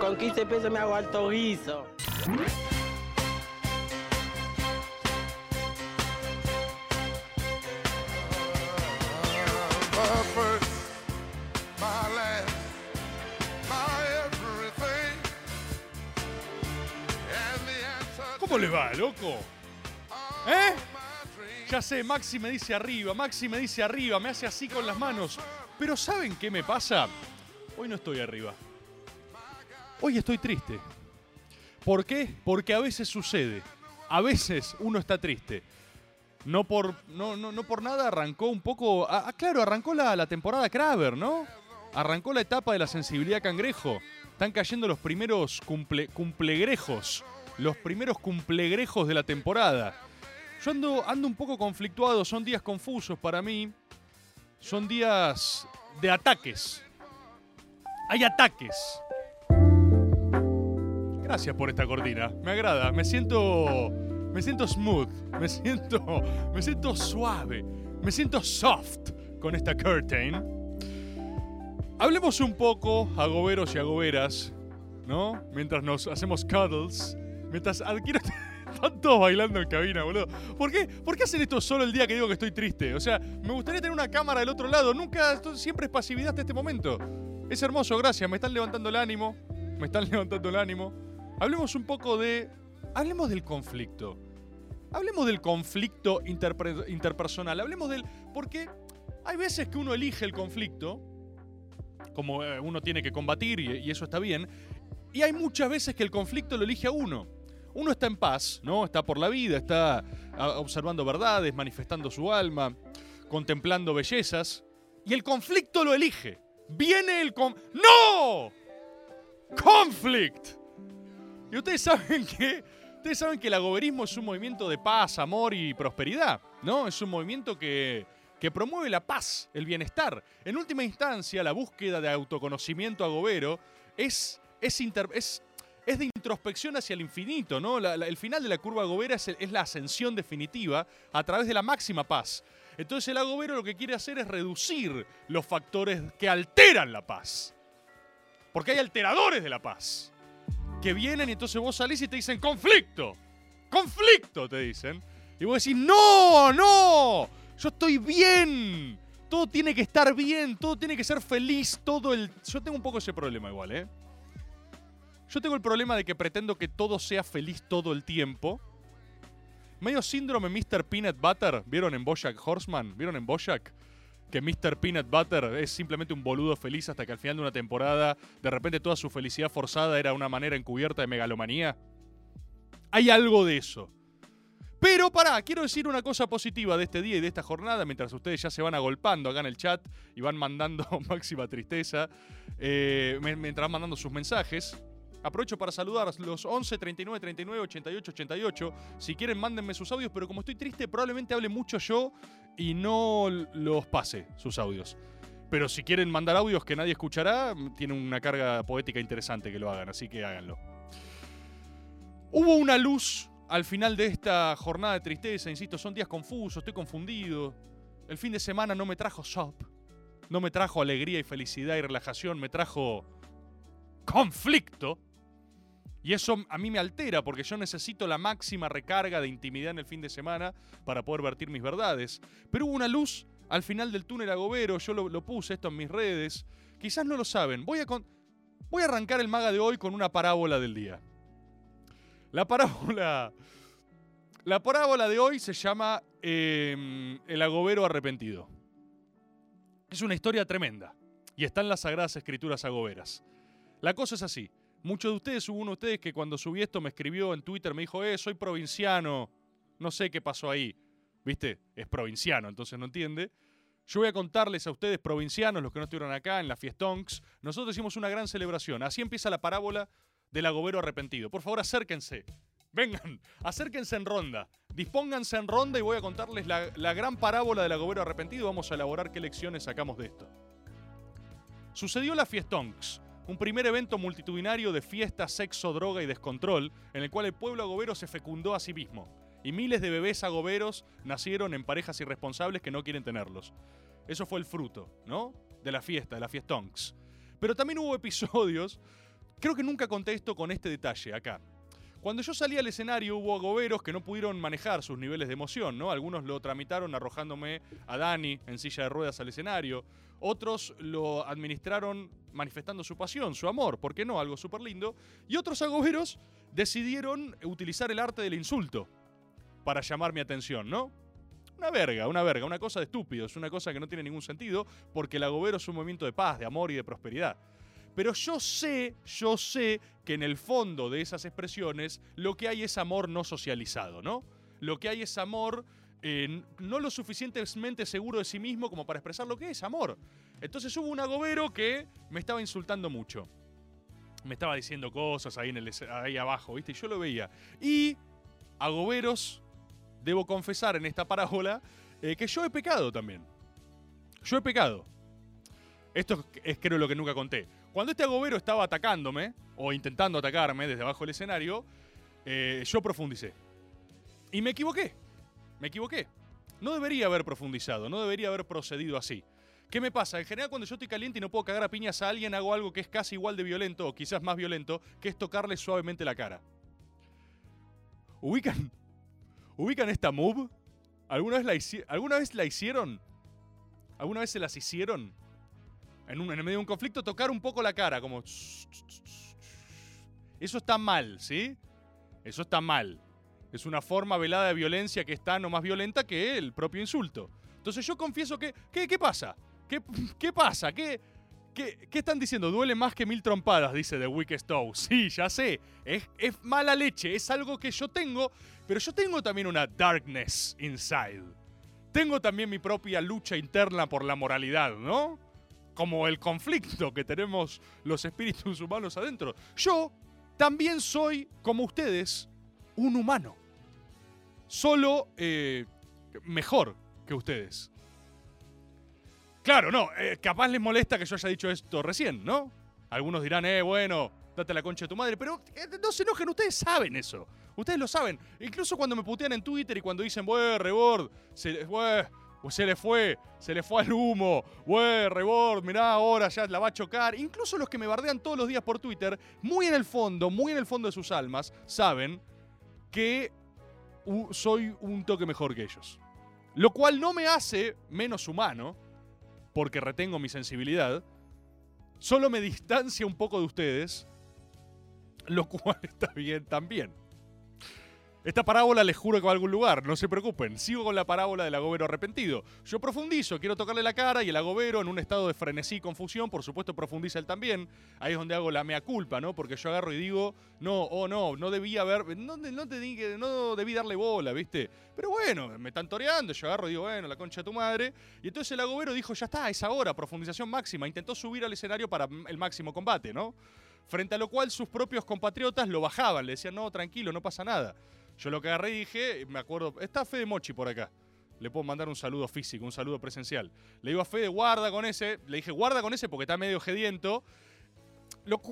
Con 15 pesos me hago alto guiso. ¿Cómo le va, loco? ¿Eh? Ya sé, Maxi me dice arriba, Maxi me dice arriba, me hace así con las manos. Pero ¿saben qué me pasa? Hoy no estoy arriba. Hoy estoy triste. ¿Por qué? Porque a veces sucede. A veces uno está triste. No por, no, no, no por nada arrancó un poco. Ah, ah, claro, arrancó la, la temporada Kraber, ¿no? Arrancó la etapa de la sensibilidad cangrejo. Están cayendo los primeros cumple, cumplegrejos. Los primeros cumplegrejos de la temporada. Yo ando, ando un poco conflictuado, son días confusos para mí. Son días de ataques. Hay ataques. Gracias por esta cortina. Me agrada. Me siento. Me siento smooth. Me siento. Me siento suave. Me siento soft con esta curtain. Hablemos un poco, agoberos y agoberas, ¿no? Mientras nos hacemos cuddles. Mientras adquiero. Están todos bailando en cabina, boludo. ¿Por qué? ¿Por qué hacen esto solo el día que digo que estoy triste? O sea, me gustaría tener una cámara del otro lado. Nunca, siempre es pasividad hasta este momento. Es hermoso, gracias. Me están levantando el ánimo. Me están levantando el ánimo. Hablemos un poco de. Hablemos del conflicto. Hablemos del conflicto interpersonal. Hablemos del. Porque hay veces que uno elige el conflicto, como eh, uno tiene que combatir, y, y eso está bien. Y hay muchas veces que el conflicto lo elige a uno. Uno está en paz, ¿no? Está por la vida, está observando verdades, manifestando su alma, contemplando bellezas. Y el conflicto lo elige. Viene el con. ¡No! ¡Conflict! Y ustedes saben que. Ustedes saben que el agoberismo es un movimiento de paz, amor y prosperidad, ¿no? Es un movimiento que, que promueve la paz, el bienestar. En última instancia, la búsqueda de autoconocimiento agobero es, es, inter- es, es de introspección hacia el infinito, ¿no? La- la- el final de la curva agobera es, el- es la ascensión definitiva a través de la máxima paz. Entonces el agobero lo que quiere hacer es reducir los factores que alteran la paz. Porque hay alteradores de la paz. Que vienen y entonces vos salís y te dicen conflicto. Conflicto, te dicen. Y vos decís, no, no. Yo estoy bien. Todo tiene que estar bien. Todo tiene que ser feliz. Todo el... Yo tengo un poco ese problema igual, ¿eh? Yo tengo el problema de que pretendo que todo sea feliz todo el tiempo. Medio síndrome Mr. Peanut Butter. ¿Vieron en Bojack Horseman? ¿Vieron en Bojack? Que Mr. Peanut Butter es simplemente un boludo feliz hasta que al final de una temporada, de repente toda su felicidad forzada era una manera encubierta de megalomanía. Hay algo de eso. Pero pará, quiero decir una cosa positiva de este día y de esta jornada, mientras ustedes ya se van agolpando acá en el chat y van mandando máxima tristeza, eh, mientras van mandando sus mensajes. Aprovecho para saludar los 11 39 39 88 88. Si quieren, mándenme sus audios, pero como estoy triste, probablemente hable mucho yo y no los pase sus audios. Pero si quieren mandar audios que nadie escuchará, tiene una carga poética interesante que lo hagan, así que háganlo. Hubo una luz al final de esta jornada de tristeza, insisto, son días confusos, estoy confundido. El fin de semana no me trajo shop, no me trajo alegría y felicidad y relajación, me trajo conflicto. Y eso a mí me altera porque yo necesito la máxima recarga de intimidad en el fin de semana para poder vertir mis verdades. Pero hubo una luz al final del túnel agobero, yo lo, puse esto en mis redes. Quizás no lo saben. Voy a, arrancar el maga de hoy con una parábola del día. La parábola. La parábola de hoy se llama eh, El agobero arrepentido. Es una historia tremenda y está en las sagradas escrituras agoberas. La cosa es así. Muchos de ustedes, hubo uno de ustedes que cuando subí esto me escribió en Twitter, me dijo, eh, soy provinciano, no sé qué pasó ahí. ¿Viste? Es provinciano, entonces no entiende. Yo voy a contarles a ustedes, provincianos, los que no estuvieron acá en la Fiestonks, nosotros hicimos una gran celebración. Así empieza la parábola del agobero arrepentido. Por favor, acérquense. Vengan, acérquense en ronda. Dispónganse en ronda y voy a contarles la, la gran parábola del agobero arrepentido. Vamos a elaborar qué lecciones sacamos de esto. Sucedió la Fiestonks, un primer evento multitudinario de fiesta, sexo, droga y descontrol, en el cual el pueblo agobero se fecundó a sí mismo. Y miles de bebés agoberos nacieron en parejas irresponsables que no quieren tenerlos. Eso fue el fruto, ¿no? De la fiesta, de la Fiestonks. Pero también hubo episodios, creo que nunca conté esto con este detalle acá. Cuando yo salí al escenario hubo agoberos que no pudieron manejar sus niveles de emoción, ¿no? Algunos lo tramitaron arrojándome a Dani en silla de ruedas al escenario. Otros lo administraron manifestando su pasión, su amor, ¿por qué no? Algo súper lindo. Y otros agoberos decidieron utilizar el arte del insulto para llamar mi atención, ¿no? Una verga, una verga, una cosa de estúpidos, una cosa que no tiene ningún sentido, porque el agobero es un movimiento de paz, de amor y de prosperidad. Pero yo sé, yo sé que en el fondo de esas expresiones lo que hay es amor no socializado, ¿no? Lo que hay es amor eh, no lo suficientemente seguro de sí mismo como para expresar lo que es amor. Entonces hubo un agobero que me estaba insultando mucho. Me estaba diciendo cosas ahí, en el, ahí abajo, ¿viste? Y yo lo veía. Y agoberos, debo confesar en esta parábola, eh, que yo he pecado también. Yo he pecado. Esto es creo lo que nunca conté. Cuando este agobero estaba atacándome, o intentando atacarme desde abajo del escenario, eh, yo profundicé. Y me equivoqué. Me equivoqué. No debería haber profundizado, no debería haber procedido así. ¿Qué me pasa? En general, cuando yo estoy caliente y no puedo cagar a piñas a alguien, hago algo que es casi igual de violento, o quizás más violento, que es tocarle suavemente la cara. ¿Ubican? ¿Ubican esta move? ¿Alguna vez la, ¿Alguna vez la hicieron? ¿Alguna vez se las hicieron? En, un, en medio de un conflicto, tocar un poco la cara, como... Eso está mal, ¿sí? Eso está mal. Es una forma velada de violencia que es tan o más violenta que el propio insulto. Entonces yo confieso que... ¿Qué, qué pasa? ¿Qué, qué pasa? ¿Qué, qué, ¿Qué están diciendo? Duele más que mil trompadas, dice The Wicked Toe. Sí, ya sé. Es, es mala leche. Es algo que yo tengo. Pero yo tengo también una darkness inside. Tengo también mi propia lucha interna por la moralidad, ¿no? Como el conflicto que tenemos los espíritus humanos adentro. Yo también soy, como ustedes, un humano. Solo eh, mejor que ustedes. Claro, no, eh, capaz les molesta que yo haya dicho esto recién, ¿no? Algunos dirán, eh, bueno, date la concha de tu madre, pero eh, no se enojen, ustedes saben eso. Ustedes lo saben. Incluso cuando me putean en Twitter y cuando dicen, wey, rebord, se, se le fue, se le fue al humo, wey, rebord, mirá, ahora ya la va a chocar. Incluso los que me bardean todos los días por Twitter, muy en el fondo, muy en el fondo de sus almas, saben que soy un toque mejor que ellos. Lo cual no me hace menos humano, porque retengo mi sensibilidad, solo me distancia un poco de ustedes, lo cual está bien también. Esta parábola les juro que va a algún lugar, no se preocupen. Sigo con la parábola del agobero arrepentido. Yo profundizo, quiero tocarle la cara y el agobero en un estado de frenesí y confusión, por supuesto profundiza él también. Ahí es donde hago la mea culpa, ¿no? Porque yo agarro y digo, no, oh no, no debía haber, no, no, te no debí darle bola, ¿viste? Pero bueno, me están toreando, yo agarro y digo, bueno, la concha de tu madre. Y entonces el agobero dijo, ya está, es ahora, profundización máxima. Intentó subir al escenario para el máximo combate, ¿no? Frente a lo cual sus propios compatriotas lo bajaban, le decían, no, tranquilo, no pasa nada. Yo lo que agarré y dije, me acuerdo, está Fede Mochi por acá. Le puedo mandar un saludo físico, un saludo presencial. Le digo a Fede, guarda con ese. Le dije, guarda con ese porque está medio gediento.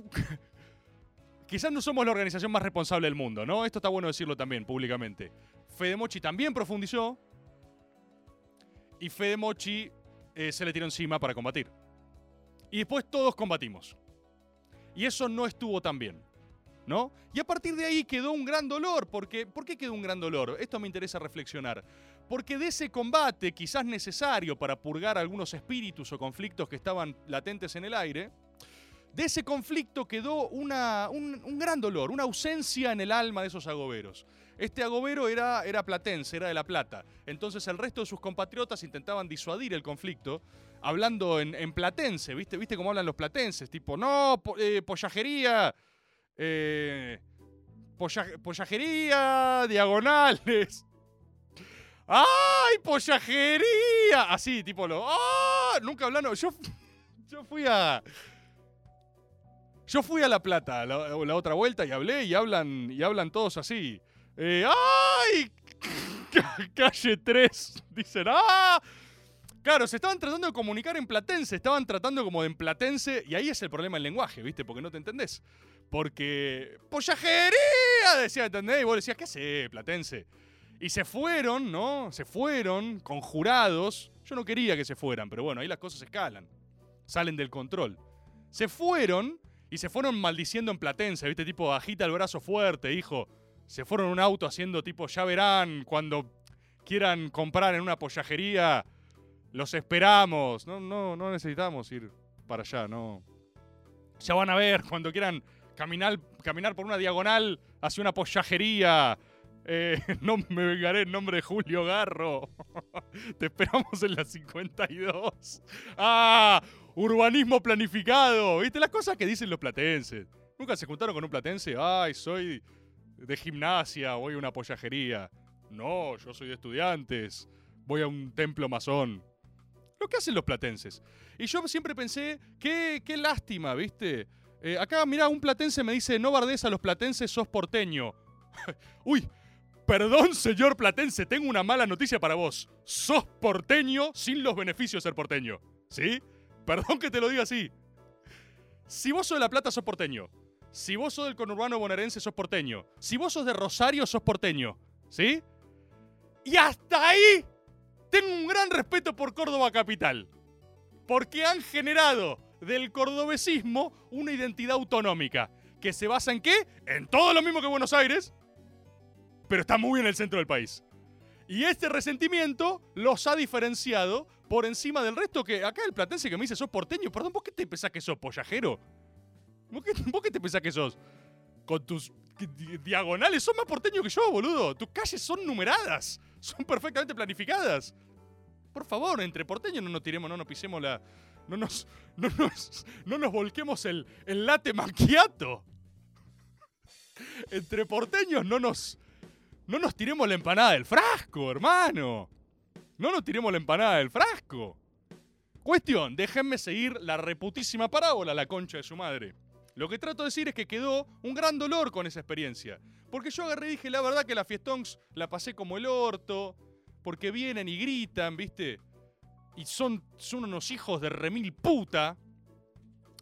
Quizás no somos la organización más responsable del mundo, ¿no? Esto está bueno decirlo también públicamente. Fede Mochi también profundizó. Y Fede Mochi eh, se le tiró encima para combatir. Y después todos combatimos. Y eso no estuvo tan bien. ¿No? Y a partir de ahí quedó un gran dolor, porque ¿por qué quedó un gran dolor? Esto me interesa reflexionar. Porque de ese combate, quizás necesario para purgar algunos espíritus o conflictos que estaban latentes en el aire, de ese conflicto quedó una, un, gran dolor, una ausencia en el alma de esos agoberos. Este agobero era, platense, era de La Plata. Entonces el resto de sus compatriotas intentaban disuadir el conflicto, hablando en, platense, ¿viste? ¿Viste cómo hablan los platenses? Tipo, no, eh, pollajería, eh, pollajería, diagonales. ¡Ay, pollajería! Así, tipo lo. ¡Ah! Nunca hablando. Yo, yo fui a. Yo fui a La Plata la, otra vuelta y hablé y hablan, y hablan todos así. Eh, ¡Ay! Calle 3. Dicen, ¡ah! Claro, se estaban tratando de comunicar en platense, estaban tratando como de en platense, y ahí es el problema del lenguaje, ¿viste? Porque no te entendés. Porque. ¡Pollajería! Decía, ¿entendés? Y vos decías, ¿qué hace, platense? Y se fueron, ¿no? Se fueron con jurados. Yo no quería que se fueran, pero bueno, ahí las cosas escalan. Salen del control. Se fueron y se fueron maldiciendo en platense, ¿viste? Tipo, agita el brazo fuerte, hijo. Se fueron en un auto haciendo tipo, ya verán, cuando quieran comprar en una pollajería, los esperamos. No, no, no necesitamos ir para allá, no. Ya van a ver, cuando quieran caminar, caminar por una diagonal hacia una pollajería. Eh, no me vengaré en nombre de Julio Garro. Te esperamos en la 52. ¡Ah! Urbanismo planificado. ¿Viste las cosas que dicen los platenses? Nunca se juntaron con un platense. ¡Ay, soy de gimnasia! Voy a una pollajería. No, yo soy de estudiantes. Voy a un templo masón. Lo que hacen los platenses. Y yo siempre pensé, qué, qué lástima, ¿viste? Eh, acá, mirá, un platense me dice, no bardes a los platenses, sos porteño. Uy, perdón, señor platense, tengo una mala noticia para vos. Sos porteño sin los beneficios de ser porteño. ¿Sí? Perdón que te lo diga así. Si vos sos de La Plata, sos porteño. Si vos sos del conurbano bonaerense, sos porteño. Si vos sos de Rosario, sos porteño. ¿Sí? Y hasta ahí tengo un gran respeto por Córdoba Capital. Porque han generado del cordobesismo una identidad autonómica. ¿Que se basa en qué? En todo lo mismo que Buenos Aires, pero está muy en el centro del país. Y este resentimiento los ha diferenciado por encima del resto que acá el platense que me dice sos porteño, perdón, ¿vos qué te pensás que sos, pollajero? ¿Vos qué, vos qué te pensás que sos? Con tus di- diagonales, sos más porteño que yo, boludo. Tus calles son numeradas, son perfectamente planificadas. Por favor, entre porteños no nos tiremos, no nos pisemos la... No nos, no nos, no nos volquemos el, el latte macchiato. Entre porteños no nos, no nos tiremos la empanada del frasco, hermano. No nos tiremos la empanada del frasco. Cuestión, déjenme seguir la reputísima parábola, la concha de su madre. Lo que trato de decir es que quedó un gran dolor con esa experiencia. Porque yo agarré y dije, la verdad que la fiestonks la pasé como el orto. Porque vienen y gritan, ¿viste? Y son, unos hijos de remil puta.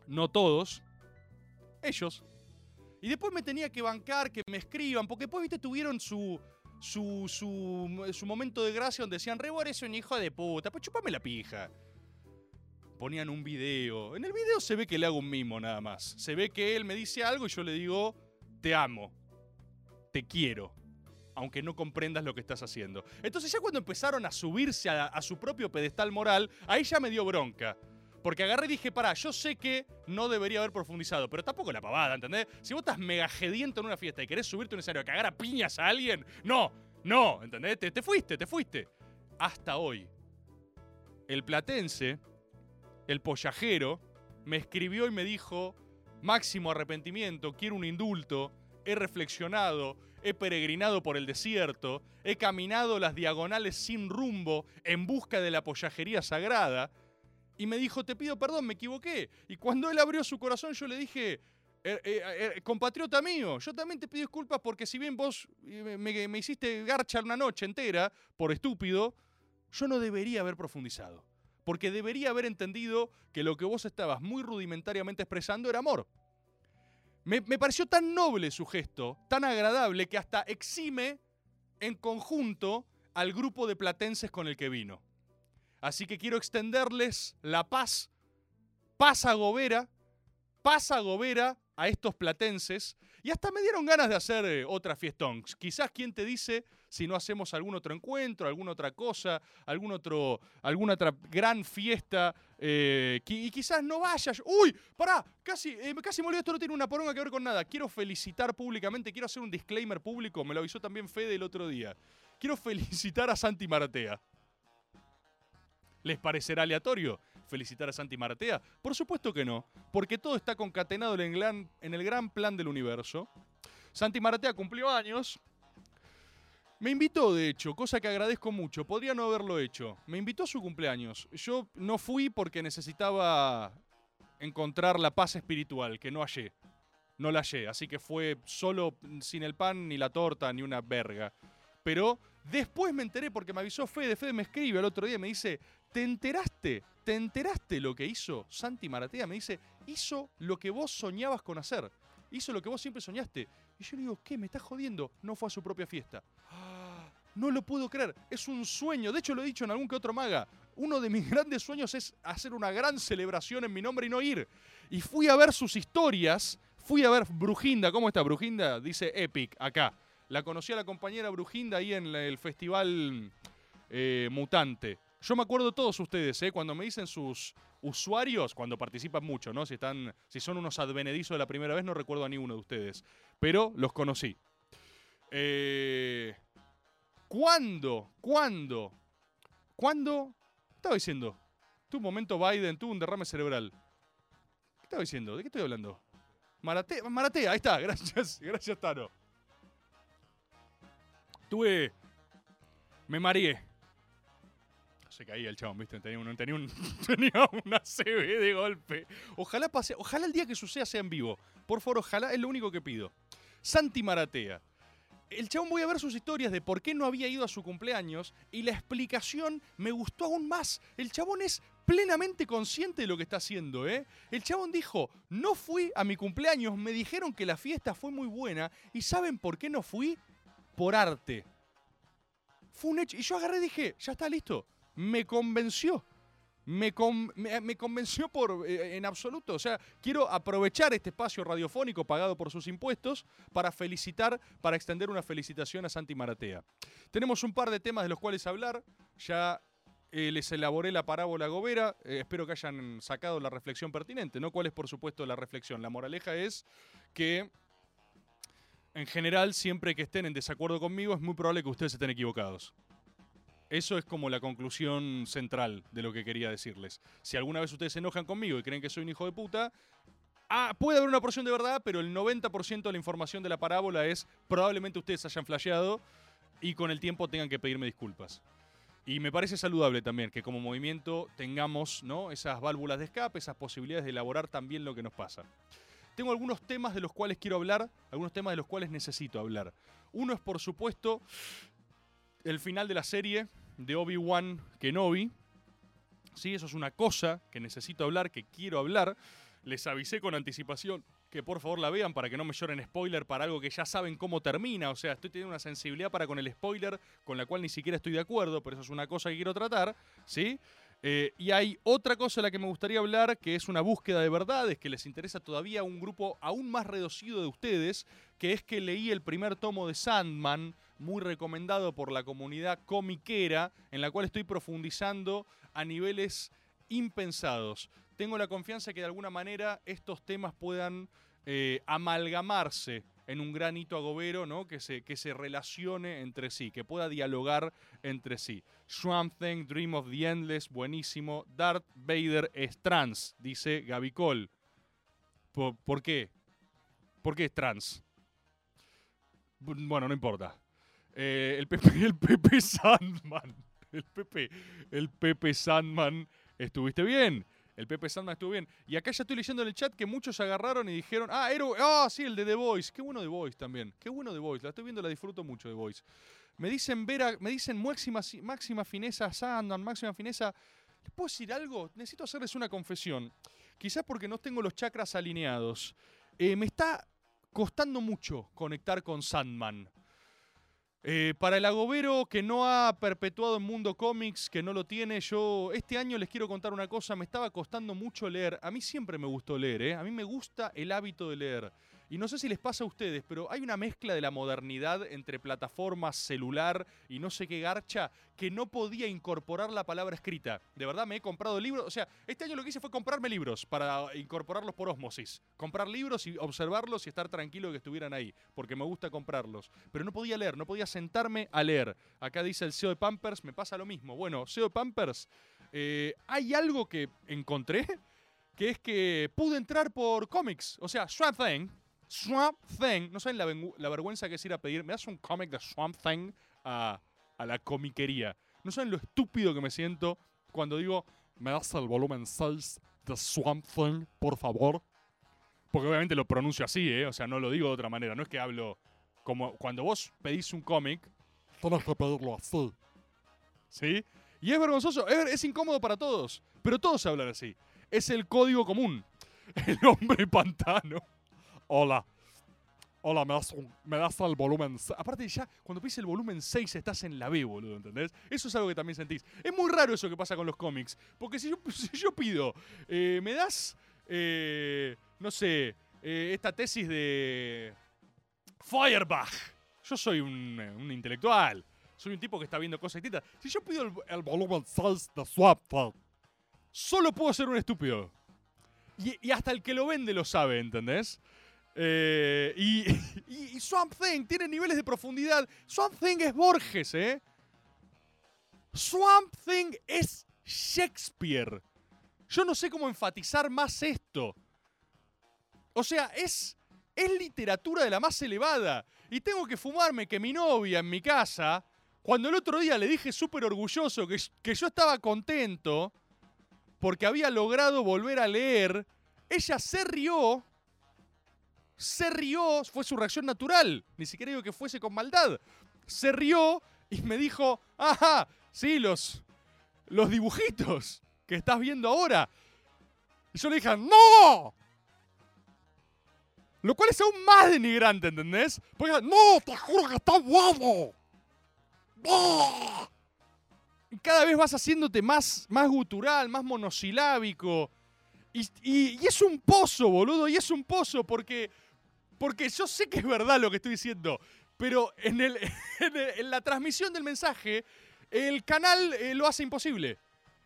No todos. Ellos. Y después me tenía que bancar, que me escriban, porque después, viste, tuvieron su, su, su, su momento de gracia donde decían, Rebor es un hijo de puta, pues chupame la pija. Ponían un video. En el video se ve que le hago un mimo nada más. Se ve que él me dice algo y yo le digo, te amo, te quiero, aunque no comprendas lo que estás haciendo. Entonces ya cuando empezaron a subirse a, su propio pedestal moral, ahí ya me dio bronca. Porque agarré y dije, pará, yo sé que no debería haber profundizado, pero tampoco la pavada, ¿entendés? Si vos estás mega gediento en una fiesta y querés subirte un escenario a cagar a piñas a alguien, no, no, ¿entendés? Te, te fuiste, te fuiste. Hasta hoy, el platense, el pollajero, me escribió y me dijo, máximo arrepentimiento, quiero un indulto, he reflexionado, he peregrinado por el desierto, he caminado las diagonales sin rumbo en busca de la pollajería sagrada, y me dijo, te pido perdón, me equivoqué. Y cuando él abrió su corazón, yo le dije, "Eh, eh, eh, compatriota mío, yo también te pido disculpas porque si bien vos me, me hiciste garcha una noche entera por estúpido, yo no debería haber profundizado. Porque debería haber entendido que lo que vos estabas muy rudimentariamente expresando era amor. Me, pareció tan noble su gesto, tan agradable, que hasta exime en conjunto al grupo de platenses con el que vino. Así que quiero extenderles la paz, paz agobera, paz agobera a estos platenses. Y hasta me dieron ganas de hacer eh, otra fiestón. Quizás quién te dice si no hacemos algún otro encuentro, alguna otra cosa, algún otro, alguna otra gran fiesta. eh, y quizás no vayas. ¡Uy! Pará, casi, eh, casi me olvidé, esto no tiene una poronga que ver con nada. Quiero felicitar públicamente, quiero hacer un disclaimer público, me lo avisó también Fede el otro día. Quiero felicitar a Santi Maratea. ¿Les parecerá aleatorio felicitar a Santi Maratea? Por supuesto que no, porque todo está concatenado en el gran, en el gran plan del universo. Santi Maratea cumplió años. Me invitó, de hecho, cosa que agradezco mucho. Podría no haberlo hecho. Me invitó a su cumpleaños. Yo no fui porque necesitaba encontrar la paz espiritual, que no hallé. No la hallé, así que fue solo sin el pan, ni la torta, ni una verga. Pero después me enteré porque me avisó Fede, Fede me escribe el otro día y me dice, ¿te enteraste? ¿Te enteraste lo que hizo Santi Maratea? Me dice, hizo lo que vos soñabas con hacer. Hizo lo que vos siempre soñaste. Y yo le digo, ¿qué? ¿Me estás jodiendo? No fue a su propia fiesta. No lo puedo creer. Es un sueño. De hecho, lo he dicho en algún que otro maga. Uno de mis grandes sueños es hacer una gran celebración en mi nombre y no ir. Y fui a ver sus historias. Fui a ver Brujinda. ¿Cómo está Brujinda? Dice Epic acá. La conocí a la compañera Brujinda ahí en el festival eh, Mutante. Yo me acuerdo de todos ustedes, ¿eh? cuando me dicen sus usuarios, cuando participan mucho, ¿no? Si, están, si son unos advenedizos de la primera vez, no recuerdo a ninguno de ustedes. Pero los conocí. Eh, ¿Cuándo? ¿Cuándo? ¿Cuándo? ¿Qué estaba diciendo? Tu momento Biden, tuvo un derrame cerebral. ¿Qué estaba diciendo? ¿De qué estoy hablando? Maratea, Maratea, ahí está, gracias, gracias Tano. Tuve. Me mareé. Se caía el chabón, ¿viste? Tenía, un, tenía, un, tenía una CB de golpe. Ojalá pase, ojalá el día que suceda sea en vivo. Por favor, ojalá, es lo único que pido. Santi Maratea. El chabón voy a ver sus historias de por qué no había ido a su cumpleaños y la explicación me gustó aún más. El chabón es plenamente consciente de lo que está haciendo, ¿eh? El chabón dijo, no fui a mi cumpleaños, me dijeron que la fiesta fue muy buena y ¿saben por qué no fui? Por arte. Fue un hecho. Y yo agarré y dije, ya está listo. Me convenció. Me, con- me- me convenció por eh, en absoluto. O sea, quiero aprovechar este espacio radiofónico pagado por sus impuestos para felicitar, para extender una felicitación a Santi Maratea. Tenemos un par de temas de los cuales hablar. Ya eh, les elaboré la parábola gobera. Eh, espero que hayan sacado la reflexión pertinente. ¿no? ¿Cuál es, por supuesto, la reflexión? La moraleja es que en general, siempre que estén en desacuerdo conmigo, es muy probable que ustedes estén equivocados. Eso es como la conclusión central de lo que quería decirles. Si alguna vez ustedes se enojan conmigo y creen que soy un hijo de puta, ah, puede haber una porción de verdad, pero el 90% de la información de la parábola es probablemente ustedes hayan flasheado y con el tiempo tengan que pedirme disculpas. Y me parece saludable también que como movimiento tengamos ¿no? esas válvulas de escape, esas posibilidades de elaborar también lo que nos pasa. Tengo algunos temas de los cuales quiero hablar, algunos temas de los cuales necesito hablar. Uno es, por supuesto, el final de la serie de Obi-Wan Kenobi. Sí, eso es una cosa que necesito hablar, que quiero hablar. Les avisé con anticipación que por favor la vean para que no me lloren spoiler para algo que ya saben cómo termina. O sea, estoy teniendo una sensibilidad para con el spoiler con la cual ni siquiera estoy de acuerdo, pero eso es una cosa que quiero tratar, ¿sí? Eh, y hay otra cosa de la que me gustaría hablar, que es una búsqueda de verdades, que les interesa todavía a un grupo aún más reducido de ustedes, que es que leí el primer tomo de Sandman, muy recomendado por la comunidad comiquera, en la cual estoy profundizando a niveles impensados. Tengo la confianza que de alguna manera estos temas puedan eh, amalgamarse en un gran hito agobero, ¿no? Que se, que se relacione entre sí, que pueda dialogar entre sí. Swamp Thing, Dream of the Endless, buenísimo. Darth Vader es trans, dice Gaby Cole. ¿Por, qué? ¿Por qué es trans? Bu- Bueno, no importa. Eh, el, Pepe, el Pepe Sandman. El Pepe, el Pepe Sandman. ¿Estuviste bien? El Pepe Sandman estuvo bien. Y acá ya estoy leyendo en el chat que muchos agarraron y dijeron, ah, era, ah, sí, el de The Voice. Qué bueno The Voice también. Qué bueno The Voice. La estoy viendo, la disfruto mucho The Voice. Me dicen Vera, me dicen máxima, máxima fineza Sandman, máxima fineza. ¿Les puedo decir algo? Necesito hacerles una confesión. Quizás porque no tengo los chakras alineados. Eh, me está costando mucho conectar con Sandman. Eh, para el agobero que no ha perpetuado en Mundo Comics, que no lo tiene, yo este año les quiero contar una cosa, me estaba costando mucho leer. A mí siempre me gustó leer, ¿eh? a mí me gusta el hábito de leer. Y no sé si les pasa a ustedes, pero hay una mezcla de la modernidad entre plataformas, celular y no sé qué garcha que no podía incorporar la palabra escrita. De verdad me he comprado libros, o sea, este año lo que hice fue comprarme libros para incorporarlos por osmosis. Comprar libros y observarlos y estar tranquilo que estuvieran ahí, porque me gusta comprarlos. Pero no podía leer, no podía sentarme a leer. Acá dice el CEO de Pampers, me pasa lo mismo. Bueno, CEO de Pampers, eh, hay algo que encontré que es que pude entrar por cómics. O sea, Swamp Thing. Swamp Thing. No saben la, la vergüenza que es ir a pedir. Me das un cómic de Swamp Thing a, a la comiquería. No saben lo estúpido que me siento cuando digo, me das el volumen 6 the Swamp Thing, por favor. Porque obviamente lo pronuncio así, ¿eh? O sea, no lo digo de otra manera. No es que hablo como cuando vos pedís un cómic, tenés que pedirlo así. ¿Sí? Y es vergonzoso, es, es incómodo para todos. Pero todos hablan así. Es el código común. El hombre pantano. Hola. Hola, me das, un- me das el volumen. Aparte, ya cuando pides el volumen 6 estás en la B, boludo, ¿entendés? Eso es algo que también sentís. Es muy raro eso que pasa con los cómics. Porque si yo, pido, eh, me das, eh, no sé, eh, esta tesis de Feuerbach. Yo soy un, un intelectual. Soy un tipo que está viendo cosas distintas. Si yo pido el, volumen 6 de solo puedo ser un estúpido. Y, y hasta el que lo vende lo sabe, ¿entendés? Eh, y, y- Swamp Thing tiene niveles de profundidad. Swamp Thing es Borges, ¿eh? Swamp Thing es Shakespeare. Yo no sé cómo enfatizar más esto. O sea, es, es literatura de la más elevada. Y tengo que fumarme que mi novia en mi casa, cuando el otro día le dije súper orgulloso que, que yo estaba contento porque había logrado volver a leer, ella se rió. Se rió, fue su reacción natural. Ni siquiera digo que fuese con maldad. Se rió y me dijo, ajá, sí, los, los dibujitos que estás viendo ahora. Y yo le dije, ¡No! Lo cual es aún más denigrante, ¿entendés? Porque, ¡No! ¡Te juro que está guapo! ¡No! Cada vez vas haciéndote más, más gutural, más monosilábico. Y, y- y es un pozo, boludo, y es un pozo porque, porque yo sé que es verdad lo que estoy diciendo, pero en, el, en, la transmisión del mensaje, el canal eh, lo hace imposible.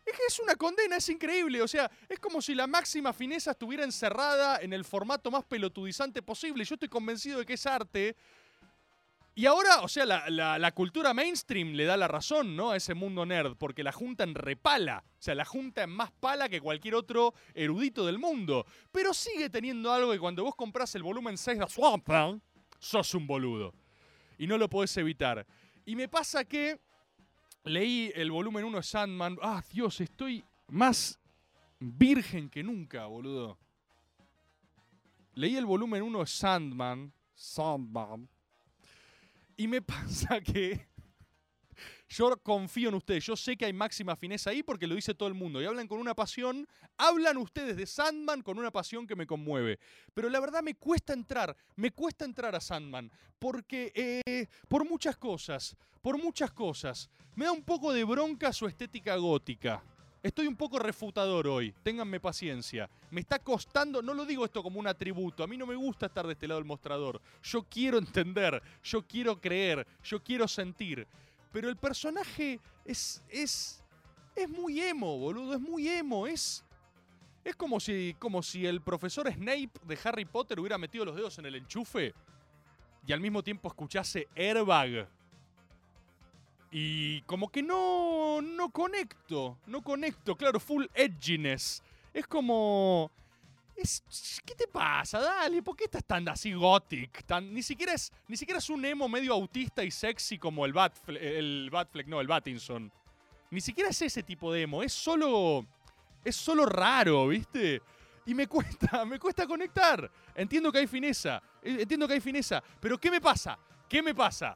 Es que es una condena, es increíble. O sea, es como si la máxima fineza estuviera encerrada en el formato más pelotudizante posible. Yo estoy convencido de que es arte. Y ahora, o sea, la, cultura mainstream le da la razón, ¿no? A ese mundo nerd, porque la junta en repala. O sea, la junta en más pala que cualquier otro erudito del mundo. Pero sigue teniendo algo que cuando vos compras el volumen 6 de Swamp sos un boludo. Y no lo podés evitar. Y me pasa que leí el volumen 1 de Sandman. Ah, Dios, estoy más virgen que nunca, boludo. Leí el volumen 1 de Sandman. Sandman. Y me pasa que yo confío en ustedes. Yo sé que hay máxima fineza ahí porque lo dice todo el mundo. Y hablan con una pasión. Hablan ustedes de Sandman con una pasión que me conmueve. Pero la verdad me cuesta entrar. Me cuesta entrar a Sandman. Porque, eh, por muchas cosas. Por muchas cosas. Me da un poco de bronca su estética gótica. Estoy un poco refutador hoy, ténganme paciencia. Me está costando, no lo digo esto como un atributo, a mí no me gusta estar de este lado del mostrador. Yo quiero entender, yo quiero creer, yo quiero sentir. Pero el personaje es, es, es muy emo, boludo, es muy emo, es... Es como si, como si el profesor Snape de Harry Potter hubiera metido los dedos en el enchufe y al mismo tiempo escuchase Airbag. Y como que no, no conecto, no conecto, claro, full edginess. Es como... Es, ¿Qué te pasa? Dale, ¿por qué estás tan así gothic? Tan, ni, siquiera es, ni siquiera es un emo medio autista y sexy como el, Batfle- el Batfleck, no, el Battinson. Ni siquiera es ese tipo de emo, es solo... Es solo raro, ¿viste? Y me cuesta, me cuesta conectar. Entiendo que hay fineza, eh, entiendo que hay fineza. Pero ¿qué me pasa? ¿Qué me pasa?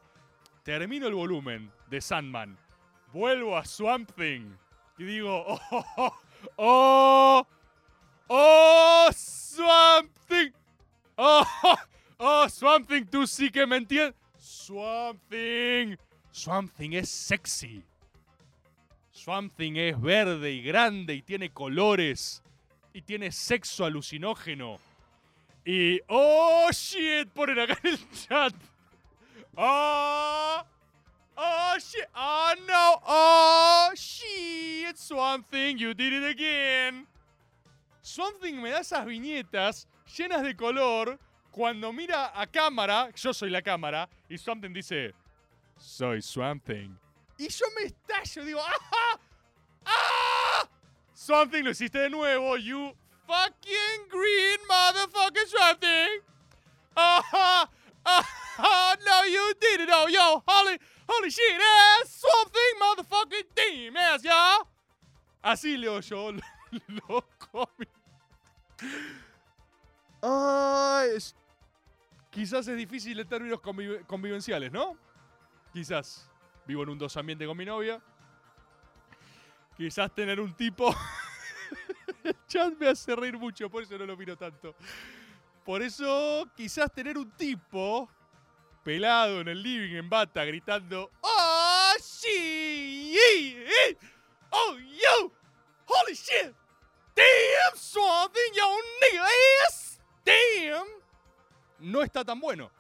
Termino el volumen de Sandman, vuelvo a Swamp Thing y digo, oh, oh, oh, oh, Swamp Thing, oh, oh, oh, Swamp Thing, tú sí que me entiendes. Swamp Thing, Swamp Thing es sexy. Swamp Thing es verde y grande y tiene colores y tiene sexo alucinógeno. Y, oh, shit, ponen acá en el chat. Shit, Swamp Thing, you did it again. Swamp Thing me da esas viñetas llenas de color cuando mira a cámara, yo soy la cámara, y Swamp Thing dice, soy Swamp Thing. Y yo me estallo, digo, ¡ah! ¡Ah! Swamp Thing, lo hiciste de nuevo, you fucking green motherfucking Swamp Thing. ¡Ah! Oh, no, you did it, oh, yo, holy, holy shit, ass, Swamp Thing, motherfucking team, ass, y'all. Así leo yo los cómics. Ay, es- quizás es difícil en términos convive- convivenciales, ¿no? Quizás vivo en un dos ambiente con mi novia. Quizás tener un tipo. El chat me hace reír mucho, por eso no lo miro tanto. Por eso, quizás tener un tipo pelado en el living en bata gritando ¡Oh, sí! ¡Oh, yo! ¡Holy shit! ¡Damn, something, yo nigga ass! ¡Damn! No está tan bueno.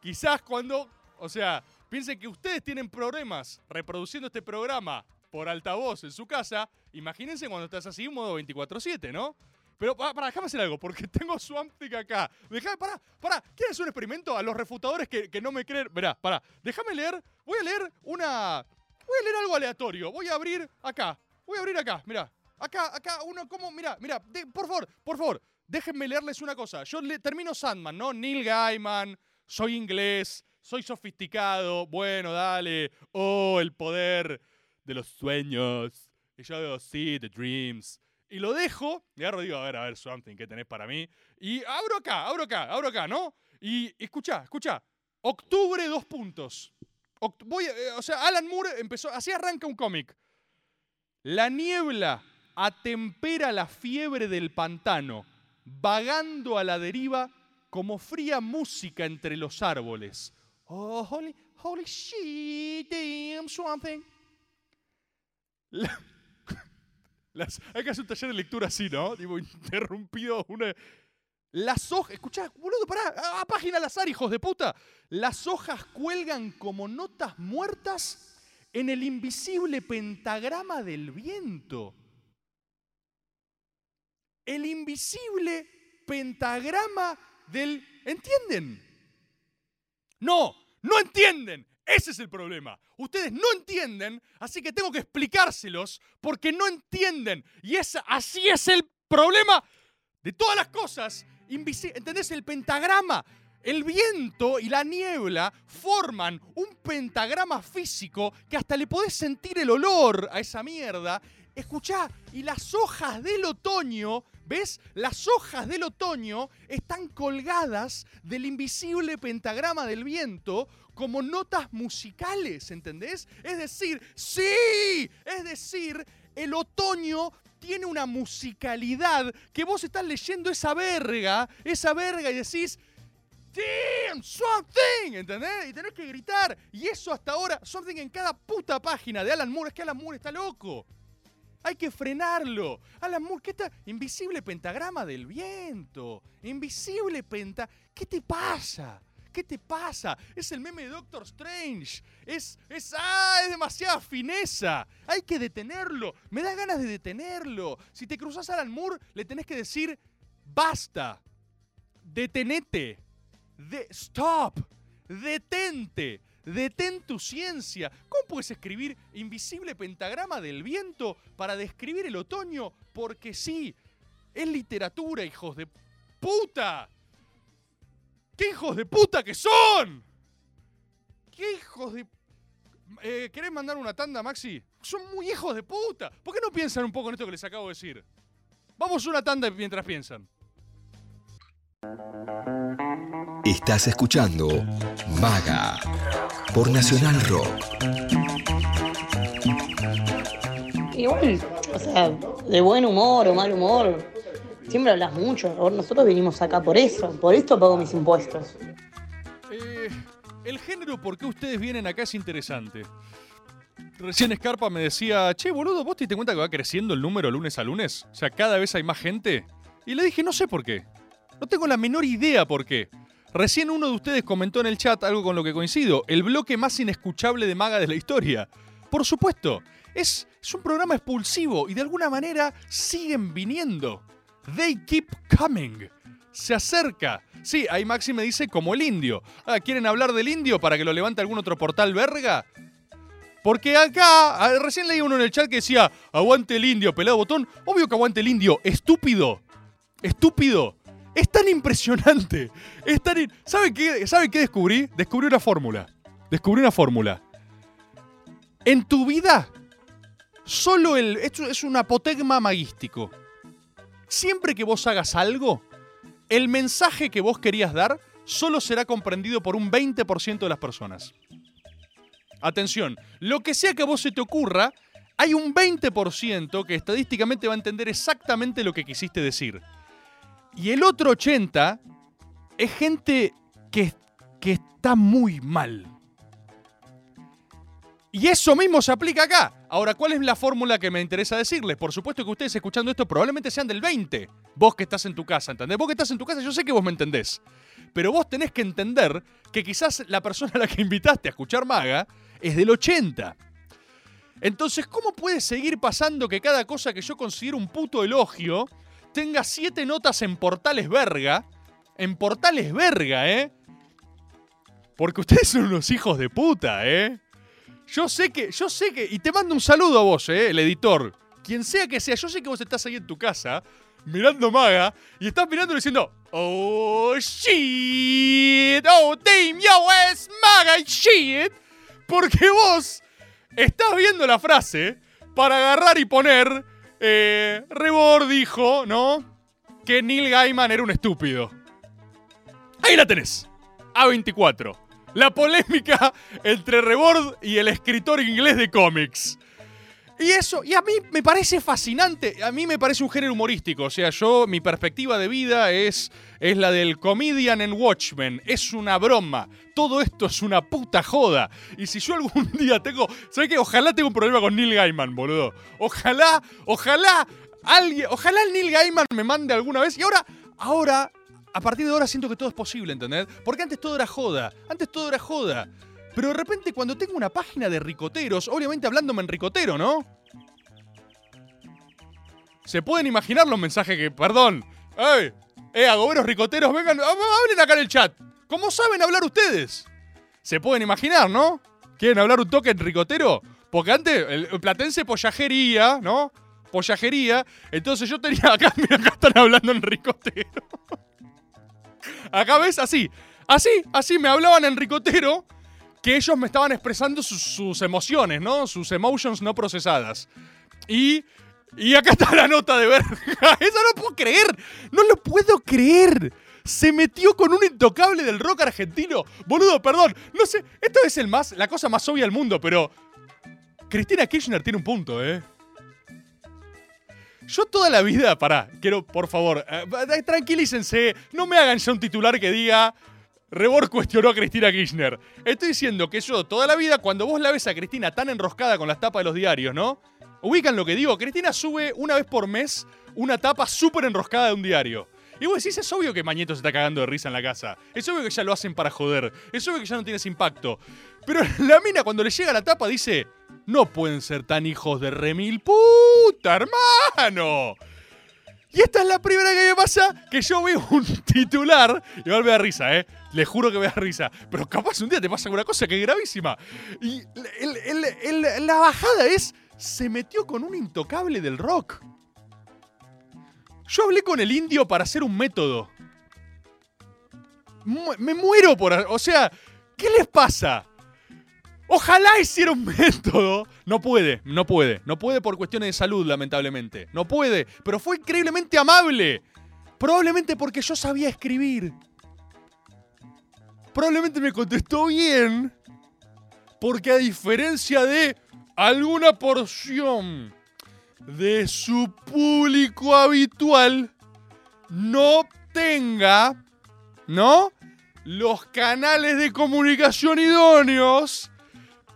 Quizás cuando, o sea, piensen que ustedes tienen problemas reproduciendo este programa por altavoz en su casa, imagínense cuando estás así en modo 24-7, ¿no? Pero para, para, déjame hacer algo, porque tengo Swamp Thing acá. Déjame, pará, pará. ¿Quieres un experimento? A los refutadores que, que no me creen. Verá, pará. Déjame leer. Voy a leer una. Voy a leer algo aleatorio. Voy a abrir acá. Voy a abrir acá. Mira. Acá, acá, uno como. Mira, mira. de- por favor, por favor. Déjenme leerles una cosa. Yo le- termino Sandman, ¿no? Neil Gaiman. Soy inglés. Soy sofisticado. Bueno, dale. Oh, el poder de los sueños. Y yo digo, sí, the dreams. Y lo dejo, y agarro digo, a ver, a ver, something, ¿qué tenés para mí? Y abro acá, abro acá, abro acá, ¿no? Y escucha, escucha. Octubre, dos puntos. Voy, eh, o sea, Alan Moore empezó, así arranca un cómic. La niebla atempera la fiebre del pantano, vagando a la deriva como fría música entre los árboles. Oh, holy, holy shit, damn, something. Hay que hacer un taller de lectura así, ¿no? Tipo, interrumpido una... Las hojas... Escuchá, boludo, pará. A, a página al azar, hijos de puta. Las hojas cuelgan como notas muertas en el invisible pentagrama del viento. El invisible pentagrama del... ¿Entienden? No, no entienden. Ese es el problema. Ustedes no entienden, así que tengo que explicárselos porque no entienden. Y es, así es el problema de todas las cosas. ¿Entendés? El pentagrama. El viento y la niebla forman un pentagrama físico que hasta le podés sentir el olor a esa mierda. Escuchá, y las hojas del otoño, ¿ves? Las hojas del otoño están colgadas del invisible pentagrama del viento como notas musicales, ¿entendés? Es decir, sí, es decir, el otoño tiene una musicalidad que vos estás leyendo esa verga, esa verga y decís, Damn, something, ¿entendés? Y tenés que gritar. Y eso hasta ahora, something en cada puta página de Alan Moore. Es que Alan Moore está loco. Hay que frenarlo. Alan Moore, ¿qué está? Invisible pentagrama del viento. Invisible penta. ¿Qué te pasa? ¿Qué te pasa? Es el meme de Doctor Strange. Es, es, ah, es demasiada fineza. Hay que detenerlo. Me da ganas de detenerlo. Si te cruzas a Alan Moore, le tenés que decir, basta. Detenete. De, stop. Detente. Detén tu ciencia. ¿Cómo puedes escribir invisible pentagrama del viento para describir el otoño? Porque sí. Es literatura, hijos de puta. ¿Qué hijos de puta que son? ¿Qué hijos de... Eh, ¿Querés mandar una tanda, Maxi? Son muy hijos de puta. ¿Por qué no piensan un poco en esto que les acabo de decir? Vamos a una tanda mientras piensan. Estás escuchando Maga por Nacional Rock. Igual, o sea, de buen humor o mal humor, siempre hablas mucho. Nosotros vinimos acá por eso, por esto pago mis impuestos. Eh, el género por qué ustedes vienen acá es interesante. Recién Scarpa me decía, che, boludo, ¿vos te diste cuenta que va creciendo el número lunes a lunes? O sea, cada vez hay más gente. Y le dije, no sé por qué. No tengo la menor idea por qué. Recién uno de ustedes comentó en el chat algo con lo que coincido. El bloque más inescuchable de maga de la historia. Por supuesto, es, es un programa expulsivo y de alguna manera siguen viniendo. They keep coming. Se acerca. Sí, ahí Maxi me dice como el indio. Ah, ¿quieren hablar del indio para que lo levante algún otro portal verga? Porque acá, ah, recién leí uno en el chat que decía, aguante el indio, pelado botón. Obvio que aguante el indio, estúpido. Estúpido. Es tan impresionante. Es tan... in- ¿Saben qué, ¿Saben qué descubrí? Descubrí una fórmula. Descubrí una fórmula. En tu vida, solo el. Esto es un apotegma magístico. Siempre que vos hagas algo, el mensaje que vos querías dar solo será comprendido por un 20% de las personas. Atención, lo que sea que a vos se te ocurra, hay un 20% que estadísticamente va a entender exactamente lo que quisiste decir. Y el otro 80% es gente que, que está muy mal. Y eso mismo se aplica acá. Ahora, ¿cuál es la fórmula que me interesa decirles? Por supuesto que ustedes escuchando esto probablemente sean del 20. Vos que estás en tu casa, ¿entendés? Vos que estás en tu casa, yo sé que vos me entendés. Pero vos tenés que entender que quizás la persona a la que invitaste a escuchar Maga es del 80. Entonces, ¿cómo puede seguir pasando que cada cosa que yo considero un puto elogio tenga siete notas en portales verga? En portales verga, ¿eh? Porque ustedes son unos hijos de puta, ¿eh? Yo sé que, yo sé que, y te mando un saludo a vos, ¿eh? El editor. Quien sea que sea, yo sé que vos estás ahí en tu casa, mirando Maga, y estás mirando diciendo, Oh shit, oh damn, yo es Maga shit. Porque vos estás viendo la frase para agarrar y poner, eh, Rebord dijo, ¿no? Que Neil Gaiman era un estúpido. Ahí la tenés. A24. La polémica entre Rebord y el escritor inglés de cómics. Y eso, y a mí me parece fascinante, a mí me parece un género humorístico, o sea, yo, mi perspectiva de vida es, es la del comedian en Watchmen, es una broma, todo esto es una puta joda. Y si yo algún día tengo, ¿sabes qué? Ojalá tenga un problema con Neil Gaiman, boludo. Ojalá, ojalá, alguien, ojalá el Neil Gaiman me mande alguna vez. Y ahora, ahora, a partir de ahora siento que todo es posible, ¿entendés? Porque antes todo era joda, antes todo era joda. Pero de repente cuando tengo una página de ricoteros, obviamente hablándome en ricotero, ¿no? Se pueden imaginar los mensajes que, perdón, ¡Ey! ¡Eh, agoberos ricoteros, vengan, hablen acá en el chat! ¿Cómo saben hablar ustedes? Se pueden imaginar, ¿no? ¿Quieren hablar un toque en ricotero? Porque antes, el, el platense pollajería, ¿no? Pollajería. Entonces yo tenía acá, mira, acá están hablando en ricotero. Acá ves, así. Así, así me hablaban en ricotero que ellos me estaban expresando sus, emociones, ¿no? Sus emotions no procesadas. Y, y acá está la nota de verga. Eso no puedo creer. No lo puedo creer. Se metió con un intocable del rock argentino. Boludo, perdón. No sé, esto es el más, la cosa más obvia del mundo, pero. Cristina Kirchner tiene un punto, ¿eh? Yo toda la vida, pará, quiero, por favor, eh, tranquilícense, no me hagan ya un titular que diga Rebor cuestionó a Cristina Kirchner. Estoy diciendo que yo toda la vida, cuando vos la ves a Cristina tan enroscada con las tapas de los diarios, ¿no? Ubican lo que digo, Cristina sube una vez por mes una tapa súper enroscada de un diario. Y vos decís, es obvio que Mañeto se está cagando de risa en la casa. Es obvio que ya lo hacen para joder. Es obvio que ya no tienes impacto. Pero la mina cuando le llega la tapa dice, no pueden ser tan hijos de remil puta, hermano. Y esta es la primera que me pasa que yo veo un titular y me da risa, ¿eh? Le juro que me da risa. Pero capaz un día te pasa una cosa que es gravísima. Y la bajada es, se metió con un intocable del rock. Yo hablé con el indio para hacer un método. Me muero por... O sea, ¿qué les pasa? Ojalá hiciera un método. No puede, no puede. No puede por cuestiones de salud, lamentablemente. No puede. Pero fue increíblemente amable. Probablemente porque yo sabía escribir. Probablemente me contestó bien. Porque a diferencia de alguna porción de su público habitual, no tenga, ¿no? Los canales de comunicación idóneos